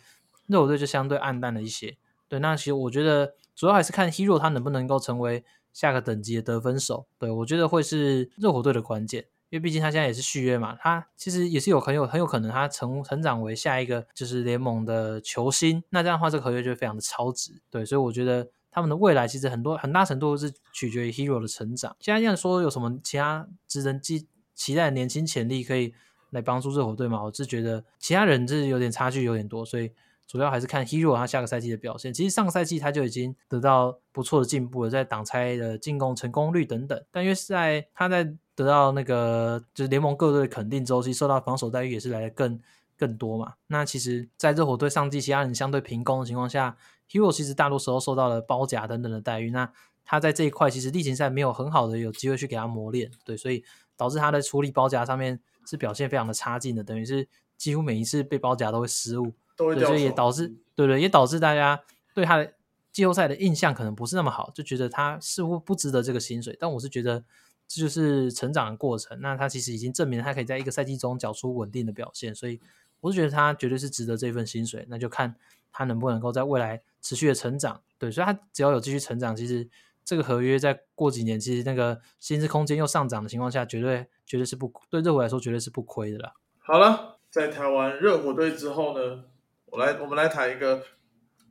热火队就相对暗淡了一些。对，那其实我觉得主要还是看 Hero 他能不能够成为下个等级的得分手。对我觉得会是热火队的关键。因为毕竟他现在也是续约嘛，他其实也是有很有很有可能他成成长为下一个就是联盟的球星，那这样的话这个合约就会非常的超值，对，所以我觉得他们的未来其实很多很大程度是取决于 Hero 的成长。现在这样说有什么其他值得期期待的年轻潜力可以来帮助热火队吗？我是觉得其他人是有点差距有点多，所以。主要还是看 Hero 他下个赛季的表现。其实上个赛季他就已经得到不错的进步了，在挡拆的进攻成功率等等。但因为是在他在得到那个就是联盟各队的肯定周期，受到防守待遇也是来的更更多嘛。那其实，在热火队上季其他人相对平攻的情况下，Hero 其实大多时候受到了包夹等等的待遇。那他在这一块其实例行赛没有很好的有机会去给他磨练，对，所以导致他在处理包夹上面是表现非常的差劲的，等于是几乎每一次被包夹都会失误。对，所以也导致，对对，也导致大家对他的季后赛的印象可能不是那么好，就觉得他似乎不值得这个薪水。但我是觉得这就是成长的过程。那他其实已经证明他可以在一个赛季中缴出稳定的表现，所以我是觉得他绝对是值得这份薪水。那就看他能不能够在未来持续的成长。对，所以他只要有继续成长，其实这个合约在过几年，其实那个薪资空间又上涨的情况下，绝对绝对是不对热火来说绝对是不亏的啦。好了，在台湾热火队之后呢？我来，我们来谈一个，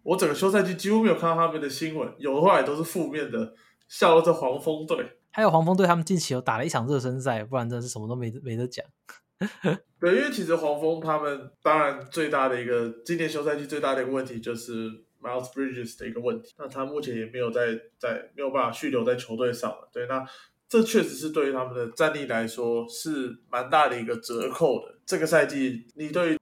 我整个休赛季几乎没有看到他们的新闻，有的话也都是负面的，笑到这黄蜂队。还有黄蜂队，他们近期有打了一场热身赛，不然真的是什么都没没得讲。对，因为其实黄蜂他们当然最大的一个今年休赛季最大的一个问题就是 Miles Bridges 的一个问题，那他目前也没有在在没有办法续留在球队上了。对，那这确实是对于他们的战力来说是蛮大的一个折扣的。这个赛季你对于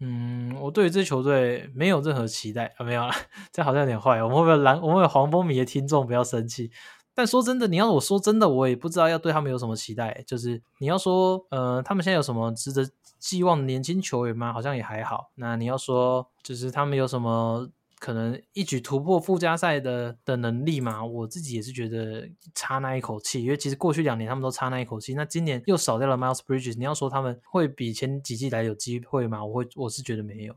嗯，我对于这球队没有任何期待啊，没有了，这好像有点坏。我们会不会蓝？我们有黄蜂迷的听众不要生气。但说真的，你要我说真的，我也不知道要对他们有什么期待。就是你要说，呃，他们现在有什么值得寄望的年轻球员吗？好像也还好。那你要说，就是他们有什么？可能一举突破附加赛的的能力嘛，我自己也是觉得差那一口气，因为其实过去两年他们都差那一口气，那今年又少掉了 Miles Bridges，你要说他们会比前几季来有机会吗？我会我是觉得没有。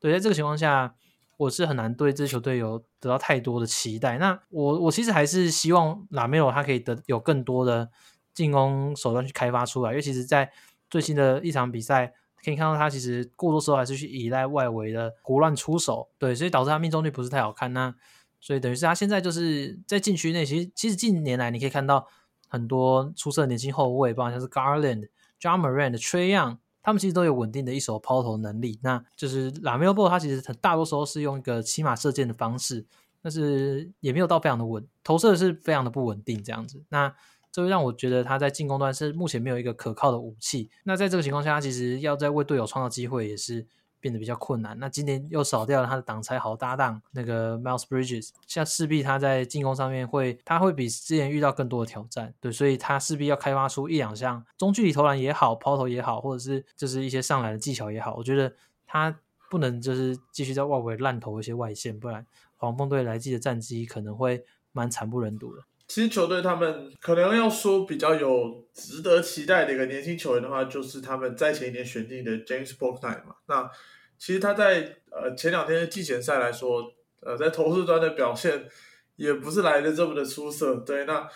对，在这个情况下，我是很难对这支球队有得到太多的期待。那我我其实还是希望拉梅罗他可以得有更多的进攻手段去开发出来，因为其实在最新的一场比赛。可以看到他其实过多时候还是去依赖外围的胡乱出手，对，所以导致他命中率不是太好看。那所以等于是他现在就是在禁区内，其实其实近年来你可以看到很多出色的年轻后卫，包括像是 Garland、John Moran、Trey Young，他们其实都有稳定的一手抛投能力。那就是 l a m e l Ball 他其实很大多时候是用一个骑马射箭的方式，但是也没有到非常的稳，投射是非常的不稳定这样子。那这会让我觉得他在进攻端是目前没有一个可靠的武器。那在这个情况下，他其实要在为队友创造机会也是变得比较困难。那今年又少掉了他的挡拆好搭档那个 Miles Bridges，像势必他在进攻上面会，他会比之前遇到更多的挑战。对，所以他势必要开发出一两项中距离投篮也好，抛投也好，或者是就是一些上篮的技巧也好，我觉得他不能就是继续在外围烂投一些外线，不然黄蜂队来季的战绩可能会蛮惨不忍睹的。其实球队他们可能要说比较有值得期待的一个年轻球员的话，就是他们在前一年选定的 James Bouknight 嘛。那其实他在呃前两天的季前赛来说，呃在投射端的表现也不是来的这么的出色。对，那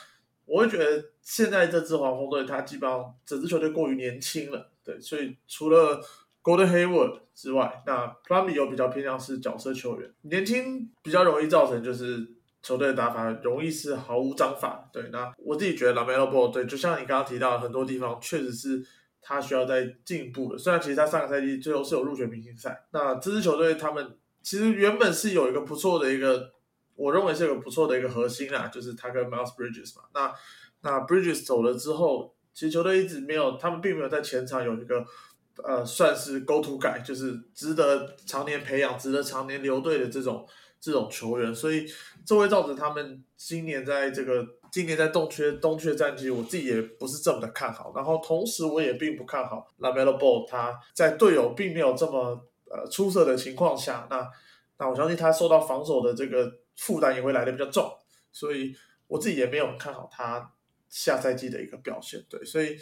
我会觉得现在这支黄蜂队，他基本上整支球队过于年轻了。对，所以除了 Golden Hayward 之外，那 p l u m l e 有比较偏向是角色球员，年轻比较容易造成就是。球队的打法容易是毫无章法，对。那我自己觉得 Lamelo Ball 对，就像你刚刚提到，很多地方确实是他需要在进步的。虽然其实他上个赛季最后是有入选明星赛，那这支球队他们其实原本是有一个不错的一个，我认为是有不错的一个核心啊，就是他跟 Miles Bridges 嘛。那那 Bridges 走了之后，其实球队一直没有，他们并没有在前场有一个呃，算是 Go To Guy，就是值得常年培养、值得常年留队的这种。这种球员，所以这会造成他们今年在这个今年在东区东区的战绩，我自己也不是这么的看好。然后同时，我也并不看好 Lamelo Ball 他在队友并没有这么呃出色的情况下，那那我相信他受到防守的这个负担也会来的比较重。所以我自己也没有看好他下赛季的一个表现。对，所以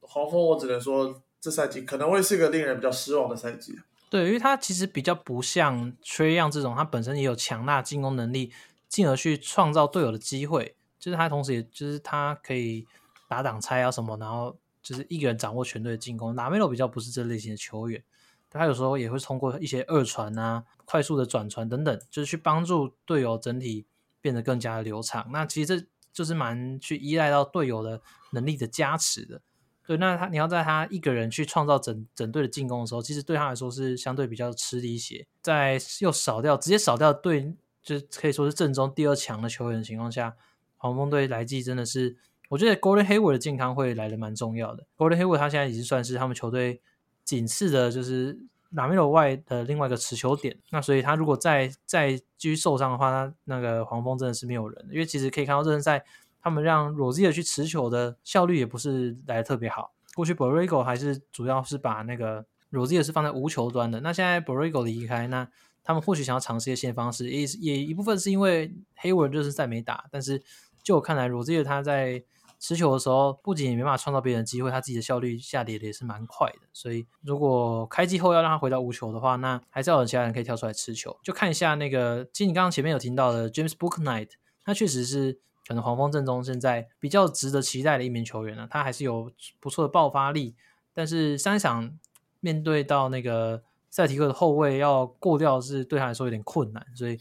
黄蜂我只能说，这赛季可能会是一个令人比较失望的赛季。对，因为他其实比较不像崔样这种，他本身也有强大进攻能力，进而去创造队友的机会。就是他同时，也就是他可以打挡拆啊什么，然后就是一个人掌握全队的进攻。拿梅罗比较不是这类型的球员，他有时候也会通过一些二传啊、快速的转传等等，就是去帮助队友整体变得更加的流畅。那其实这就是蛮去依赖到队友的能力的加持的。对，那他你要在他一个人去创造整整队的进攻的时候，其实对他来说是相对比较吃力一些。在又少掉直接少掉队，就可以说是正中第二强的球员的情况下，黄蜂队来季真的是，我觉得 Golden Hayward 的健康会来的蛮重要的。Golden Hayward 他现在已经算是他们球队仅次的，就是拉米罗外的另外一个持球点。那所以他如果再再继续受伤的话，那那个黄蜂真的是没有人。因为其实可以看到热身赛。他们让 Rozier 去持球的效率也不是来的特别好。过去 Borrego 还是主要是把那个 Rozier 是放在无球端的。那现在 Borrego 离开，那他们或许想要尝试一些新方式，也也一部分是因为黑 d 就是在没打。但是就我看来，Rozier 他在持球的时候，不仅没办法创造别人的机会，他自己的效率下跌的也是蛮快的。所以如果开机后要让他回到无球的话，那还是要有其他人可以跳出来持球。就看一下那个，其实你刚刚前面有听到的 James Booknight，他确实是。可能黄蜂阵中现在比较值得期待的一名球员呢，他还是有不错的爆发力，但是三场面对到那个塞提克的后卫要过掉是对他来说有点困难，所以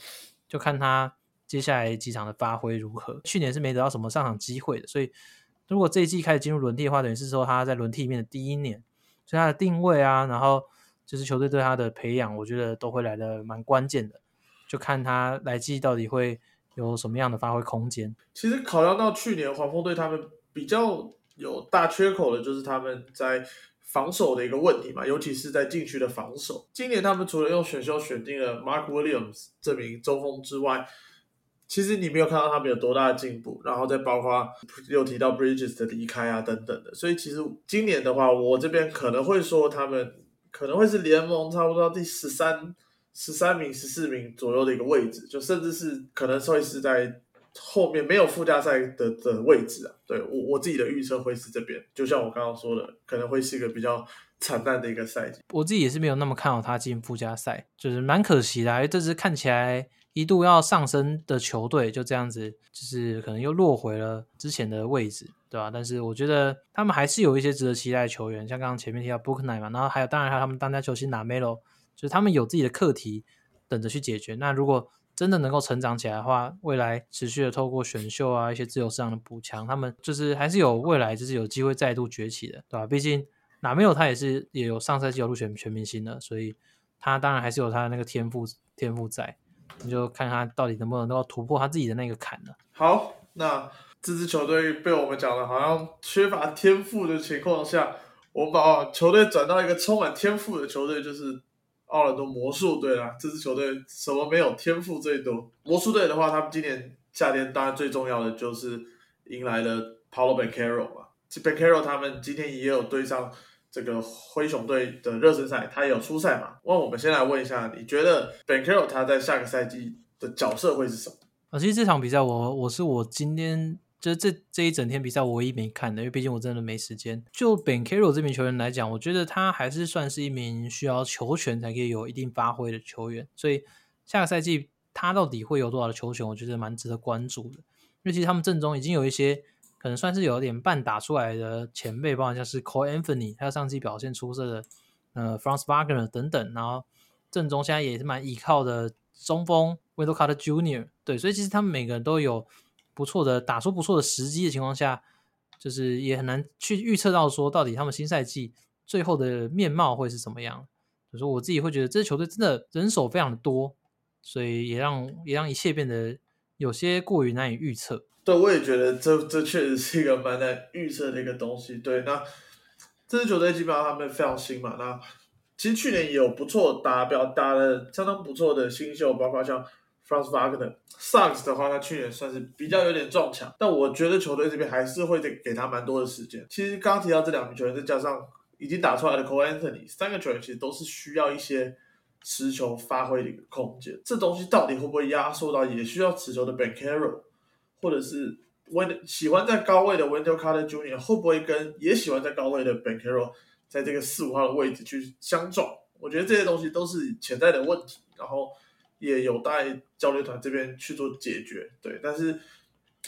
就看他接下来几场的发挥如何。去年是没得到什么上场机会的，所以如果这一季开始进入轮替的话，等于是说他在轮替里面的第一年，所以他的定位啊，然后就是球队对他的培养，我觉得都会来的蛮关键的，就看他来季到底会。有什么样的发挥空间？其实考量到去年黄蜂队他们比较有大缺口的，就是他们在防守的一个问题嘛，尤其是在禁区的防守。今年他们除了用选秀选定了 Mark Williams 这名中锋之外，其实你没有看到他们有多大的进步。然后再包括又提到 Bridges 的离开啊等等的，所以其实今年的话，我这边可能会说他们可能会是联盟差不多第十三。十三名、十四名左右的一个位置，就甚至是可能会是在后面没有附加赛的的位置啊。对我我自己的预测会是这边，就像我刚刚说的，可能会是一个比较惨淡的一个赛季。我自己也是没有那么看好他进附加赛，就是蛮可惜的。因为这支看起来一度要上升的球队，就这样子，就是可能又落回了之前的位置，对吧？但是我觉得他们还是有一些值得期待的球员，像刚刚前面提到 Booknight 嘛，然后还有当然还有他们当家球星拿 Melo。就是他们有自己的课题等着去解决。那如果真的能够成长起来的话，未来持续的透过选秀啊一些自由市场的补强，他们就是还是有未来，就是有机会再度崛起的，对吧？毕竟哪没有他也是也有上赛季有入选全明星的，所以他当然还是有他的那个天赋天赋在。你就看他到底能不能够突破他自己的那个坎了。好，那这支球队被我们讲的好像缺乏天赋的情况下。我把球队转到一个充满天赋的球队，就是奥兰多魔术队啦，这支球队什么没有，天赋最多。魔术队的话，他们今年夏天当然最重要的就是迎来了 Paulo Bencaro 嘛。Banchero 他们今天也有对上这个灰熊队的热身赛，他也有出赛嘛。那我们先来问一下，你觉得 Bencaro 他在下个赛季的角色会是什么？啊，其实这场比赛我我是我今天。就是这这一整天比赛，我唯一没看的，因为毕竟我真的没时间。就 Ben Carroll 这名球员来讲，我觉得他还是算是一名需要球权才可以有一定发挥的球员。所以下个赛季他到底会有多少的球权，我觉得蛮值得关注的。因为其实他们阵中已经有一些可能算是有点半打出来的前辈，包括像是 Cole Anthony，还有上季表现出色的呃，France Wagner 等等。然后阵中现在也是蛮依靠的中锋 Wendell Carter Jr. 对，所以其实他们每个人都有。不错的打出不错的时机的情况下，就是也很难去预测到说到底他们新赛季最后的面貌会是怎么样。所以说我自己会觉得这支球队真的人手非常的多，所以也让也让一切变得有些过于难以预测。对，我也觉得这这确实是一个蛮难预测的一个东西。对，那这支球队基本上他们非常新嘛，那其实去年也有不错达标，打的相当不错的新秀，包括像。Franz Wagner Sucks 的话，他去年算是比较有点撞墙，但我觉得球队这边还是会给给他蛮多的时间。其实刚刚提到这两名球员，再加上已经打出来的 Cole Anthony，三个球员其实都是需要一些持球发挥的一个空间。这东西到底会不会压缩到也需要持球的 Ben Carroll，或者是 Wend 喜欢在高位的 Wendell Carter Jr. 会不会跟也喜欢在高位的 Ben Carroll 在这个四五号的位置去相撞？我觉得这些东西都是潜在的问题，然后。也有待教练团这边去做解决，对，但是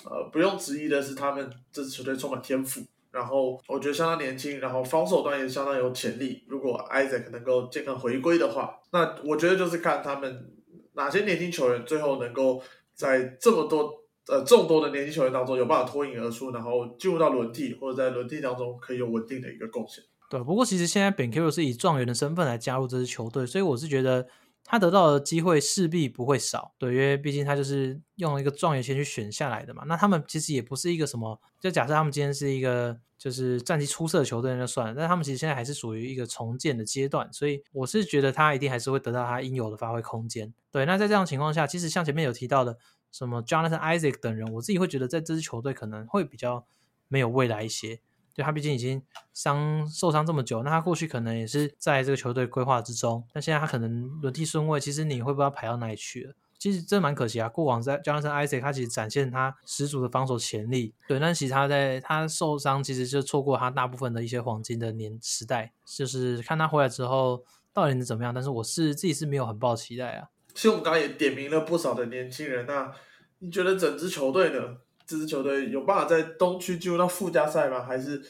呃，不用质疑的是，他们这支球队充满天赋，然后我觉得相当年轻，然后防守端也相当有潜力。如果 Isaac 能够健康回归的话，那我觉得就是看他们哪些年轻球员最后能够在这么多呃众多的年轻球员当中有办法脱颖而出，然后进入到轮替或者在轮替当中可以有稳定的一个贡献。对，不过其实现在 Ben Q 是以状元的身份来加入这支球队，所以我是觉得。他得到的机会势必不会少，对，因为毕竟他就是用一个状元签去选下来的嘛。那他们其实也不是一个什么，就假设他们今天是一个就是战绩出色的球队，那就算了。但他们其实现在还是属于一个重建的阶段，所以我是觉得他一定还是会得到他应有的发挥空间。对，那在这样情况下，其实像前面有提到的什么 Jonathan Isaac 等人，我自己会觉得在这支球队可能会比较没有未来一些。就他毕竟已经伤受伤这么久，那他过去可能也是在这个球队规划之中，但现在他可能轮替顺位，其实你会不知道排到哪里去了。其实真蛮可惜啊。过往在 Jonathan Isaac，他其实展现他十足的防守潜力，对，但其实他在他受伤，其实就错过他大部分的一些黄金的年时代。就是看他回来之后到底能怎么样，但是我是自己是没有很抱期待啊。其实我们刚刚也点名了不少的年轻人，那你觉得整支球队呢？这支球队有办法在东区进入到附加赛吗？还是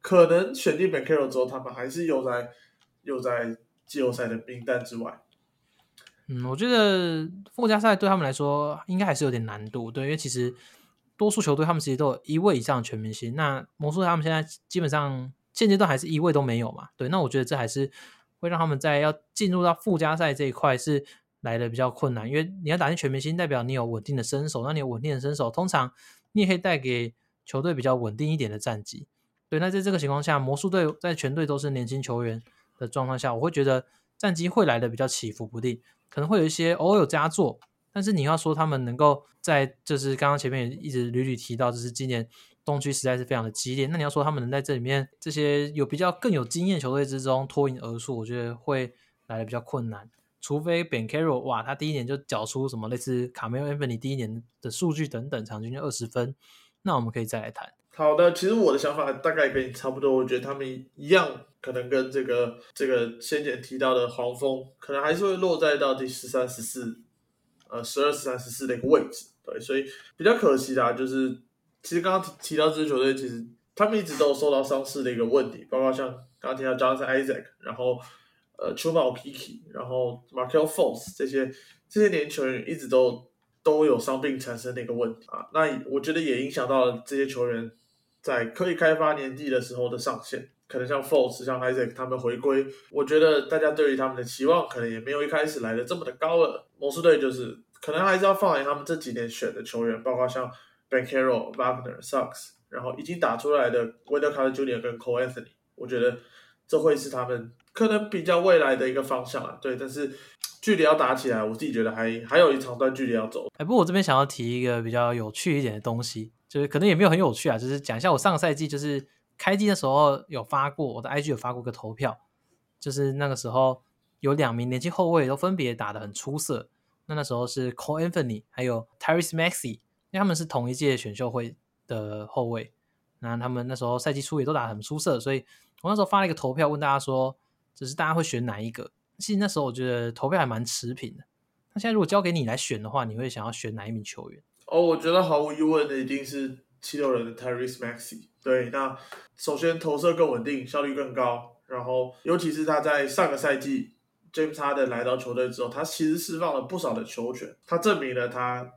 可能选定 Ben Carroll 之后，他们还是又在又在季后赛的名单之外？嗯，我觉得附加赛对他们来说应该还是有点难度，对，因为其实多数球队他们其实都有一位以上的全明星，那魔术他们现在基本上现阶段还是一位都没有嘛，对，那我觉得这还是会让他们在要进入到附加赛这一块是。来的比较困难，因为你要打进全明星，代表你有稳定的身手。那你有稳定的身手，通常你也可以带给球队比较稳定一点的战绩。对，那在这个情况下，魔术队在全队都是年轻球员的状况下，我会觉得战绩会来的比较起伏不定，可能会有一些偶尔有佳作。但是你要说他们能够在，就是刚刚前面也一直屡屡提到，就是今年东区实在是非常的激烈。那你要说他们能在这里面这些有比较更有经验球队之中脱颖而出，我觉得会来的比较困难。除非 Ben Carroll 哇，他第一年就缴出什么类似卡梅尔·安 n y 第一年的数据等等，场均就二十分，那我们可以再来谈。好的，其实我的想法大概跟你差不多，我觉得他们一样，可能跟这个这个先前提到的黄蜂，可能还是会落在到第十三、十四，呃，十二、十三、十四的一个位置。对，所以比较可惜的，就是其实刚刚提提到这支球队，其实他们一直都有受到伤势的一个问题，包括像刚刚提到 Jonathan Isaac，然后。呃，Chuma Okiki，然后 Markel Force 这些这些年球员一直都都有伤病产生的一个问题啊，那我觉得也影响到了这些球员在可以开发年纪的时候的上限。可能像 Force、像 Isaac 他们回归，我觉得大家对于他们的期望可能也没有一开始来的这么的高了。魔术队就是可能还是要放眼他们这几年选的球员，包括像 Ben Carroll、Wagner、Sucks，然后已经打出来的 Wendell Carter Jr. 跟 Cole Anthony，我觉得这会是他们。可能比较未来的一个方向啊。对，但是距离要打起来，我自己觉得还还有一长段距离要走。哎，不过我这边想要提一个比较有趣一点的东西，就是可能也没有很有趣啊，就是讲一下我上个赛季就是开机的时候有发过我的 IG 有发过个投票，就是那个时候有两名年轻后卫都分别打得很出色。那那时候是 Cole Anthony 还有 t y r e s Maxi，因为他们是同一届选秀会的后卫。那他们那时候赛季初也都打得很出色，所以我那时候发了一个投票，问大家说，只是大家会选哪一个？其实那时候我觉得投票还蛮持平的。那现在如果交给你来选的话，你会想要选哪一名球员？哦，我觉得毫无疑问的一定是七六人的 Tyrese Maxey。对，那首先投射更稳定，效率更高，然后尤其是他在上个赛季。James Harden 来到球队之后，他其实释放了不少的球权，他证明了他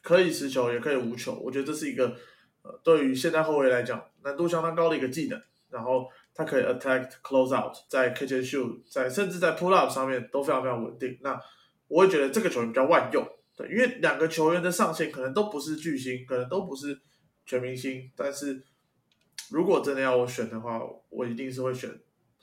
可以持球，也可以无球。我觉得这是一个呃，对于现代后卫来讲难度相当高的一个技能。然后他可以 attack close out，在 catch and shoot，在甚至在 pull up 上面都非常非常稳定。那我会觉得这个球员比较万用，对，因为两个球员的上限可能都不是巨星，可能都不是全明星，但是如果真的要我选的话，我一定是会选。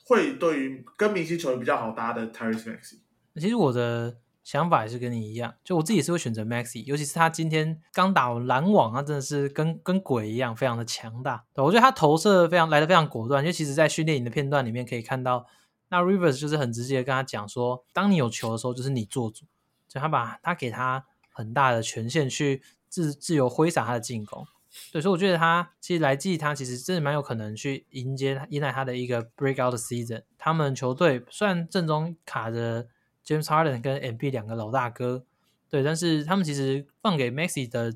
会对于跟明星球员比较好搭的 Tyrese Maxi 其实我的想法也是跟你一样，就我自己是会选择 Maxey，尤其是他今天刚打完篮网，他真的是跟跟鬼一样，非常的强大。我觉得他投射非常来的非常果断，因为其实在训练营的片段里面可以看到，那 Rivers 就是很直接跟他讲说，当你有球的时候，就是你做主，就他把他给他很大的权限去自自由挥洒他的进攻。对，所以我觉得他其实来季他其实真的蛮有可能去迎接他迎来他的一个 breakout season。他们球队虽然正中卡着 James Harden 跟 M B 两个老大哥，对，但是他们其实放给 Maxi 的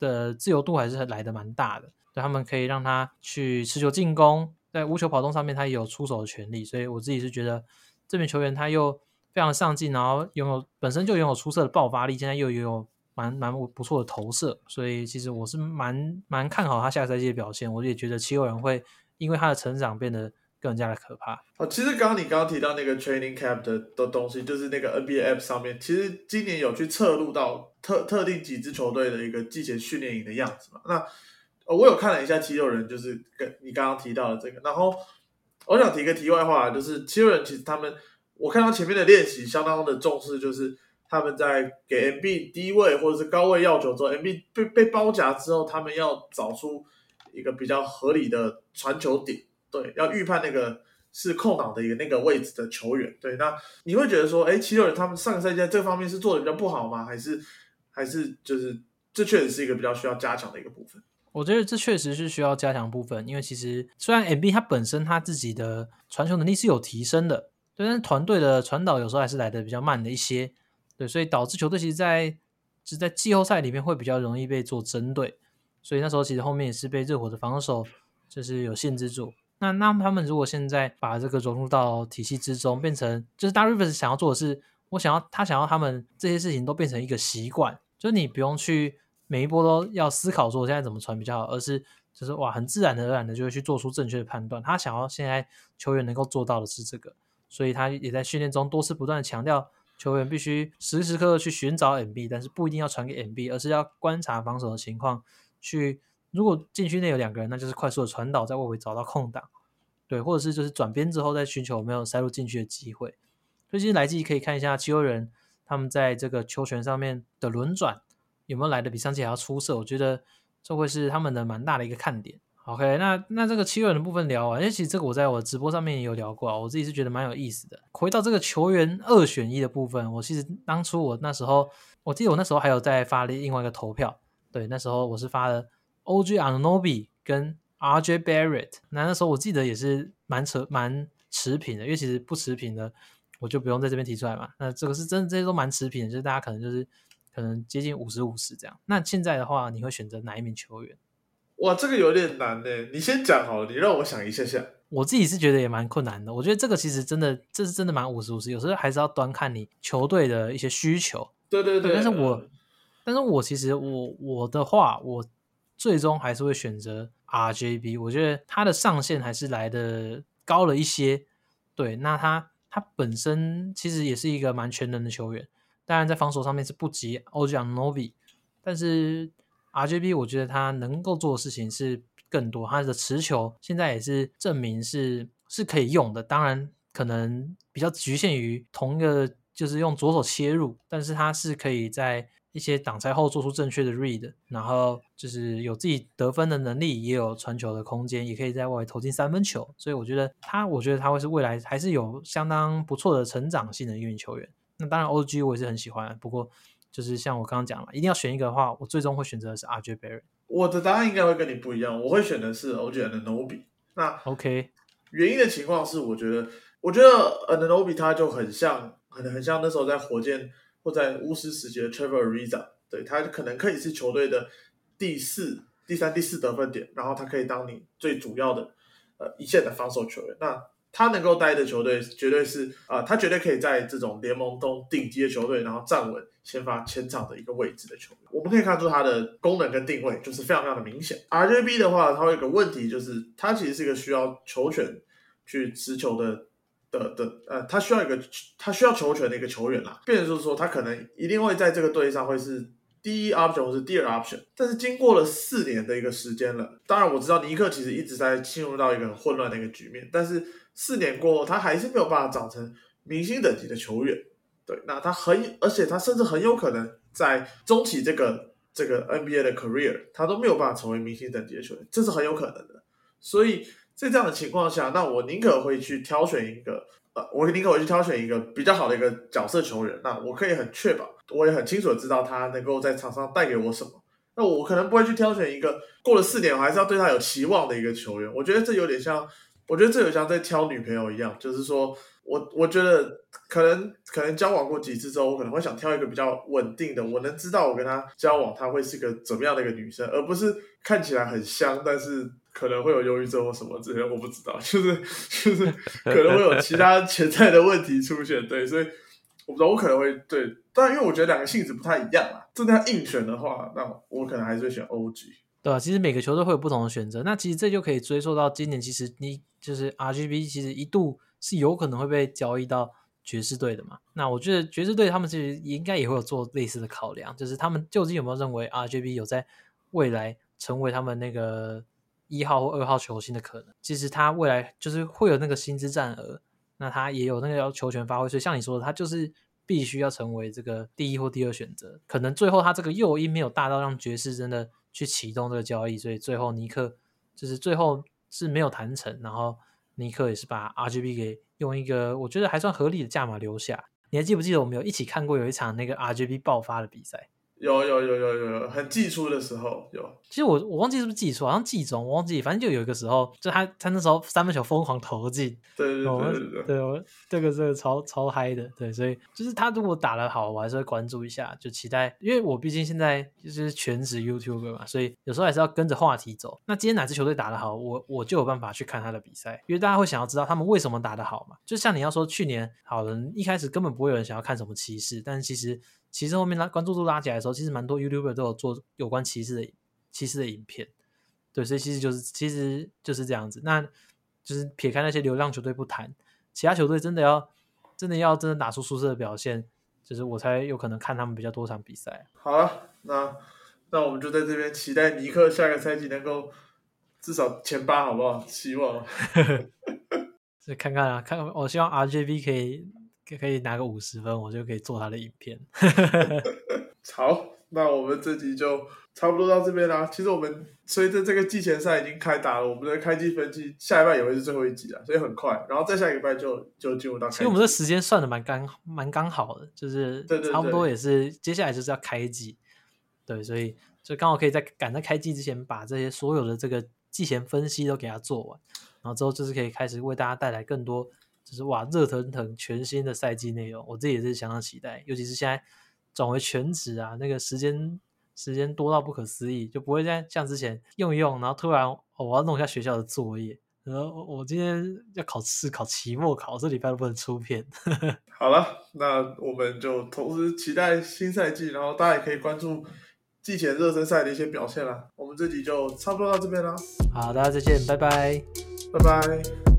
的自由度还是来的蛮大的。对，他们可以让他去持球进攻，在无球跑动上面他也有出手的权利。所以我自己是觉得这名球员他又非常上进，然后拥有本身就拥有出色的爆发力，现在又拥有。蛮蛮不错的投射，所以其实我是蛮蛮看好他下赛季的表现。我也觉得七六人会因为他的成长变得更加的可怕。哦，其实刚刚你刚刚提到那个 training camp 的的东西，就是那个 NBA app 上面，其实今年有去测录到特特定几支球队的一个季前训练营的样子嘛？那我有看了一下七六人，就是跟你刚刚提到的这个。然后我想提个题外话，就是七六人其实他们，我看到前面的练习相当的重视，就是。他们在给 M B 低位或者是高位要球之后，M B 被被包夹之后，他们要找出一个比较合理的传球点，对，要预判那个是空档的一个那个位置的球员，对。那你会觉得说，哎，七六人他们上个赛季在这方面是做的比较不好吗？还是还是就是这确实是一个比较需要加强的一个部分？我觉得这确实是需要加强部分，因为其实虽然 M B 他本身他自己的传球能力是有提升的，对但是团队的传导有时候还是来的比较慢的一些。对，所以导致球队其实，在是在季后赛里面会比较容易被做针对，所以那时候其实后面也是被热火的防守就是有限制住。那那他们如果现在把这个融入到体系之中，变成就是大 Rivers 想要做的是，我想要他想要他们这些事情都变成一个习惯，就是你不用去每一波都要思考说我现在怎么传比较好，而是就是哇很自然而然的就会去做出正确的判断。他想要现在球员能够做到的是这个，所以他也在训练中多次不断的强调。球员必须时时刻刻去寻找 MB，但是不一定要传给 MB，而是要观察防守的情况。去如果禁区内有两个人，那就是快速的传导，在外围找到空档，对，或者是就是转边之后再寻求没有塞入禁区的机会。所以其实来季可以看一下七欧人他们在这个球权上面的轮转有没有来的比上季还要出色，我觉得这会是他们的蛮大的一个看点。OK，那那这个七人的部分聊完，因为其实这个我在我直播上面也有聊过啊，我自己是觉得蛮有意思的。回到这个球员二选一的部分，我其实当初我那时候，我记得我那时候还有在发另外一个投票，对，那时候我是发了 OG Anobi 跟 RJ Barrett，那那时候我记得也是蛮扯蛮持平的，因为其实不持平的我就不用在这边提出来嘛。那这个是真的，这些都蛮持平的，就是大家可能就是可能接近五十五十这样。那现在的话，你会选择哪一名球员？哇，这个有点难呢。你先讲好了，你让我想一下下。我自己是觉得也蛮困难的。我觉得这个其实真的，这是真的蛮五十五十，有时候还是要端看你球队的一些需求。对对对。但是我，但是我其实我我的话，我最终还是会选择 RJB。我觉得他的上限还是来的高了一些。对，那他他本身其实也是一个蛮全能的球员，当然在防守上面是不及 OG Novi，但是。RJB，我觉得他能够做的事情是更多，他的持球现在也是证明是是可以用的。当然，可能比较局限于同一个，就是用左手切入，但是他是可以在一些挡拆后做出正确的 read，然后就是有自己得分的能力，也有传球的空间，也可以在外围投进三分球。所以我觉得他，我觉得他会是未来还是有相当不错的成长性的一名球员。那当然，OG 我也是很喜欢，不过就是像我刚刚讲了，一定要选一个的话，我最终会选择的是 RJ Barrett。我的答案应该会跟你不一样，我会选的是 OG 的 Nobi。那 OK，原因的情况是，我觉得，我觉得 Nobi 他就很像，很很像那时候在火箭或在巫师时期的 Trevor Ariza，对他可能可以是球队的第四、第三、第四得分点，然后他可以当你最主要的呃一线的防守球员。那他能够待的球队绝对是啊，他绝对可以在这种联盟中顶级的球队，然后站稳先发前场的一个位置的球员。我们可以看出他的功能跟定位就是非常非常的明显。RJB 的话，它有一个问题，就是他其实是一个需要球权去持球的的的呃，他需要一个他需要球权的一个球员啦。变成就是说，他可能一定会在这个队上会是第一 option 或是第二 option。但是经过了四年的一个时间了，当然我知道尼克其实一直在进入到一个很混乱的一个局面，但是。四年过后，他还是没有办法长成明星等级的球员。对，那他很，而且他甚至很有可能在中期这个这个 NBA 的 career，他都没有办法成为明星等级的球员，这是很有可能的。所以在这样的情况下，那我宁可会去挑选一个，呃，我宁可会去挑选一个比较好的一个角色球员。那我可以很确保，我也很清楚的知道他能够在场上带给我什么。那我可能不会去挑选一个过了四年我还是要对他有期望的一个球员。我觉得这有点像。我觉得这有点像在挑女朋友一样，就是说我我觉得可能可能交往过几次之后，我可能会想挑一个比较稳定的，我能知道我跟她交往，她会是个怎么样的一个女生，而不是看起来很香，但是可能会有忧郁症或什么之类，我不知道，就是就是可能会有其他潜在的问题出现。对，所以我不知道，我可能会对，但因为我觉得两个性质不太一样啊，真的要硬选的话，那我可能还是会选 OG。对吧？其实每个球队会有不同的选择。那其实这就可以追溯到今年，其实你就是 RGB，其实一度是有可能会被交易到爵士队的嘛。那我觉得爵士队他们其实应该也会有做类似的考量，就是他们究竟有没有认为 RGB 有在未来成为他们那个一号或二号球星的可能？其实他未来就是会有那个薪资占额，那他也有那个要球权发挥。所以像你说的，他就是必须要成为这个第一或第二选择。可能最后他这个诱因没有大到让爵士真的。去启动这个交易，所以最后尼克就是最后是没有谈成，然后尼克也是把 RGB 给用一个我觉得还算合理的价码留下。你还记不记得我们有一起看过有一场那个 RGB 爆发的比赛？有有有有有很季初的时候有，其实我我忘记是不是季初，好像季中，我忘记，反正就有一个时候，就他他那时候三分球疯狂投进，对对对对，我这个这个超超嗨的，对，所以就是他如果打得好，我还是会关注一下，就期待，因为我毕竟现在就是全职 YouTuber 嘛，所以有时候还是要跟着话题走。那今天哪支球队打得好，我我就有办法去看他的比赛，因为大家会想要知道他们为什么打得好嘛。就像你要说去年好人一开始根本不会有人想要看什么骑士，但是其实。骑士后面拉关注度拉起来的时候，其实蛮多 YouTuber 都有做有关骑士的骑士的影片，对，所以其实就是其实就是这样子。那就是撇开那些流量球队不谈，其他球队真的要真的要真的打出出色的表现，就是我才有可能看他们比较多场比赛。好了，那那我们就在这边期待尼克下个赛季能够至少前八，好不好？希望。再看看啊，看我希望 RJB 可以。可以拿个五十分，我就可以做他的影片。好，那我们这集就差不多到这边啦。其实我们随着这个季前赛已经开打了，我们的开机分析下一半也会是最后一集了，所以很快，然后再下一个半就就进入到。其实我们这时间算的蛮刚蛮刚好的，就是差不多也是接下来就是要开机，对，所以就刚好可以在赶在开机之前把这些所有的这个季前分析都给他做完，然后之后就是可以开始为大家带来更多。就是哇，热腾腾全新的赛季内容，我自己也是相当期待。尤其是现在转为全职啊，那个时间时间多到不可思议，就不会再像之前用一用，然后突然我要弄一下学校的作业，然后我今天要考试，考期末考，这礼拜都不能出片。好了，那我们就同时期待新赛季，然后大家也可以关注季前热身赛的一些表现啦。我们这集就差不多到这边啦。好，大家再见，拜拜，拜拜。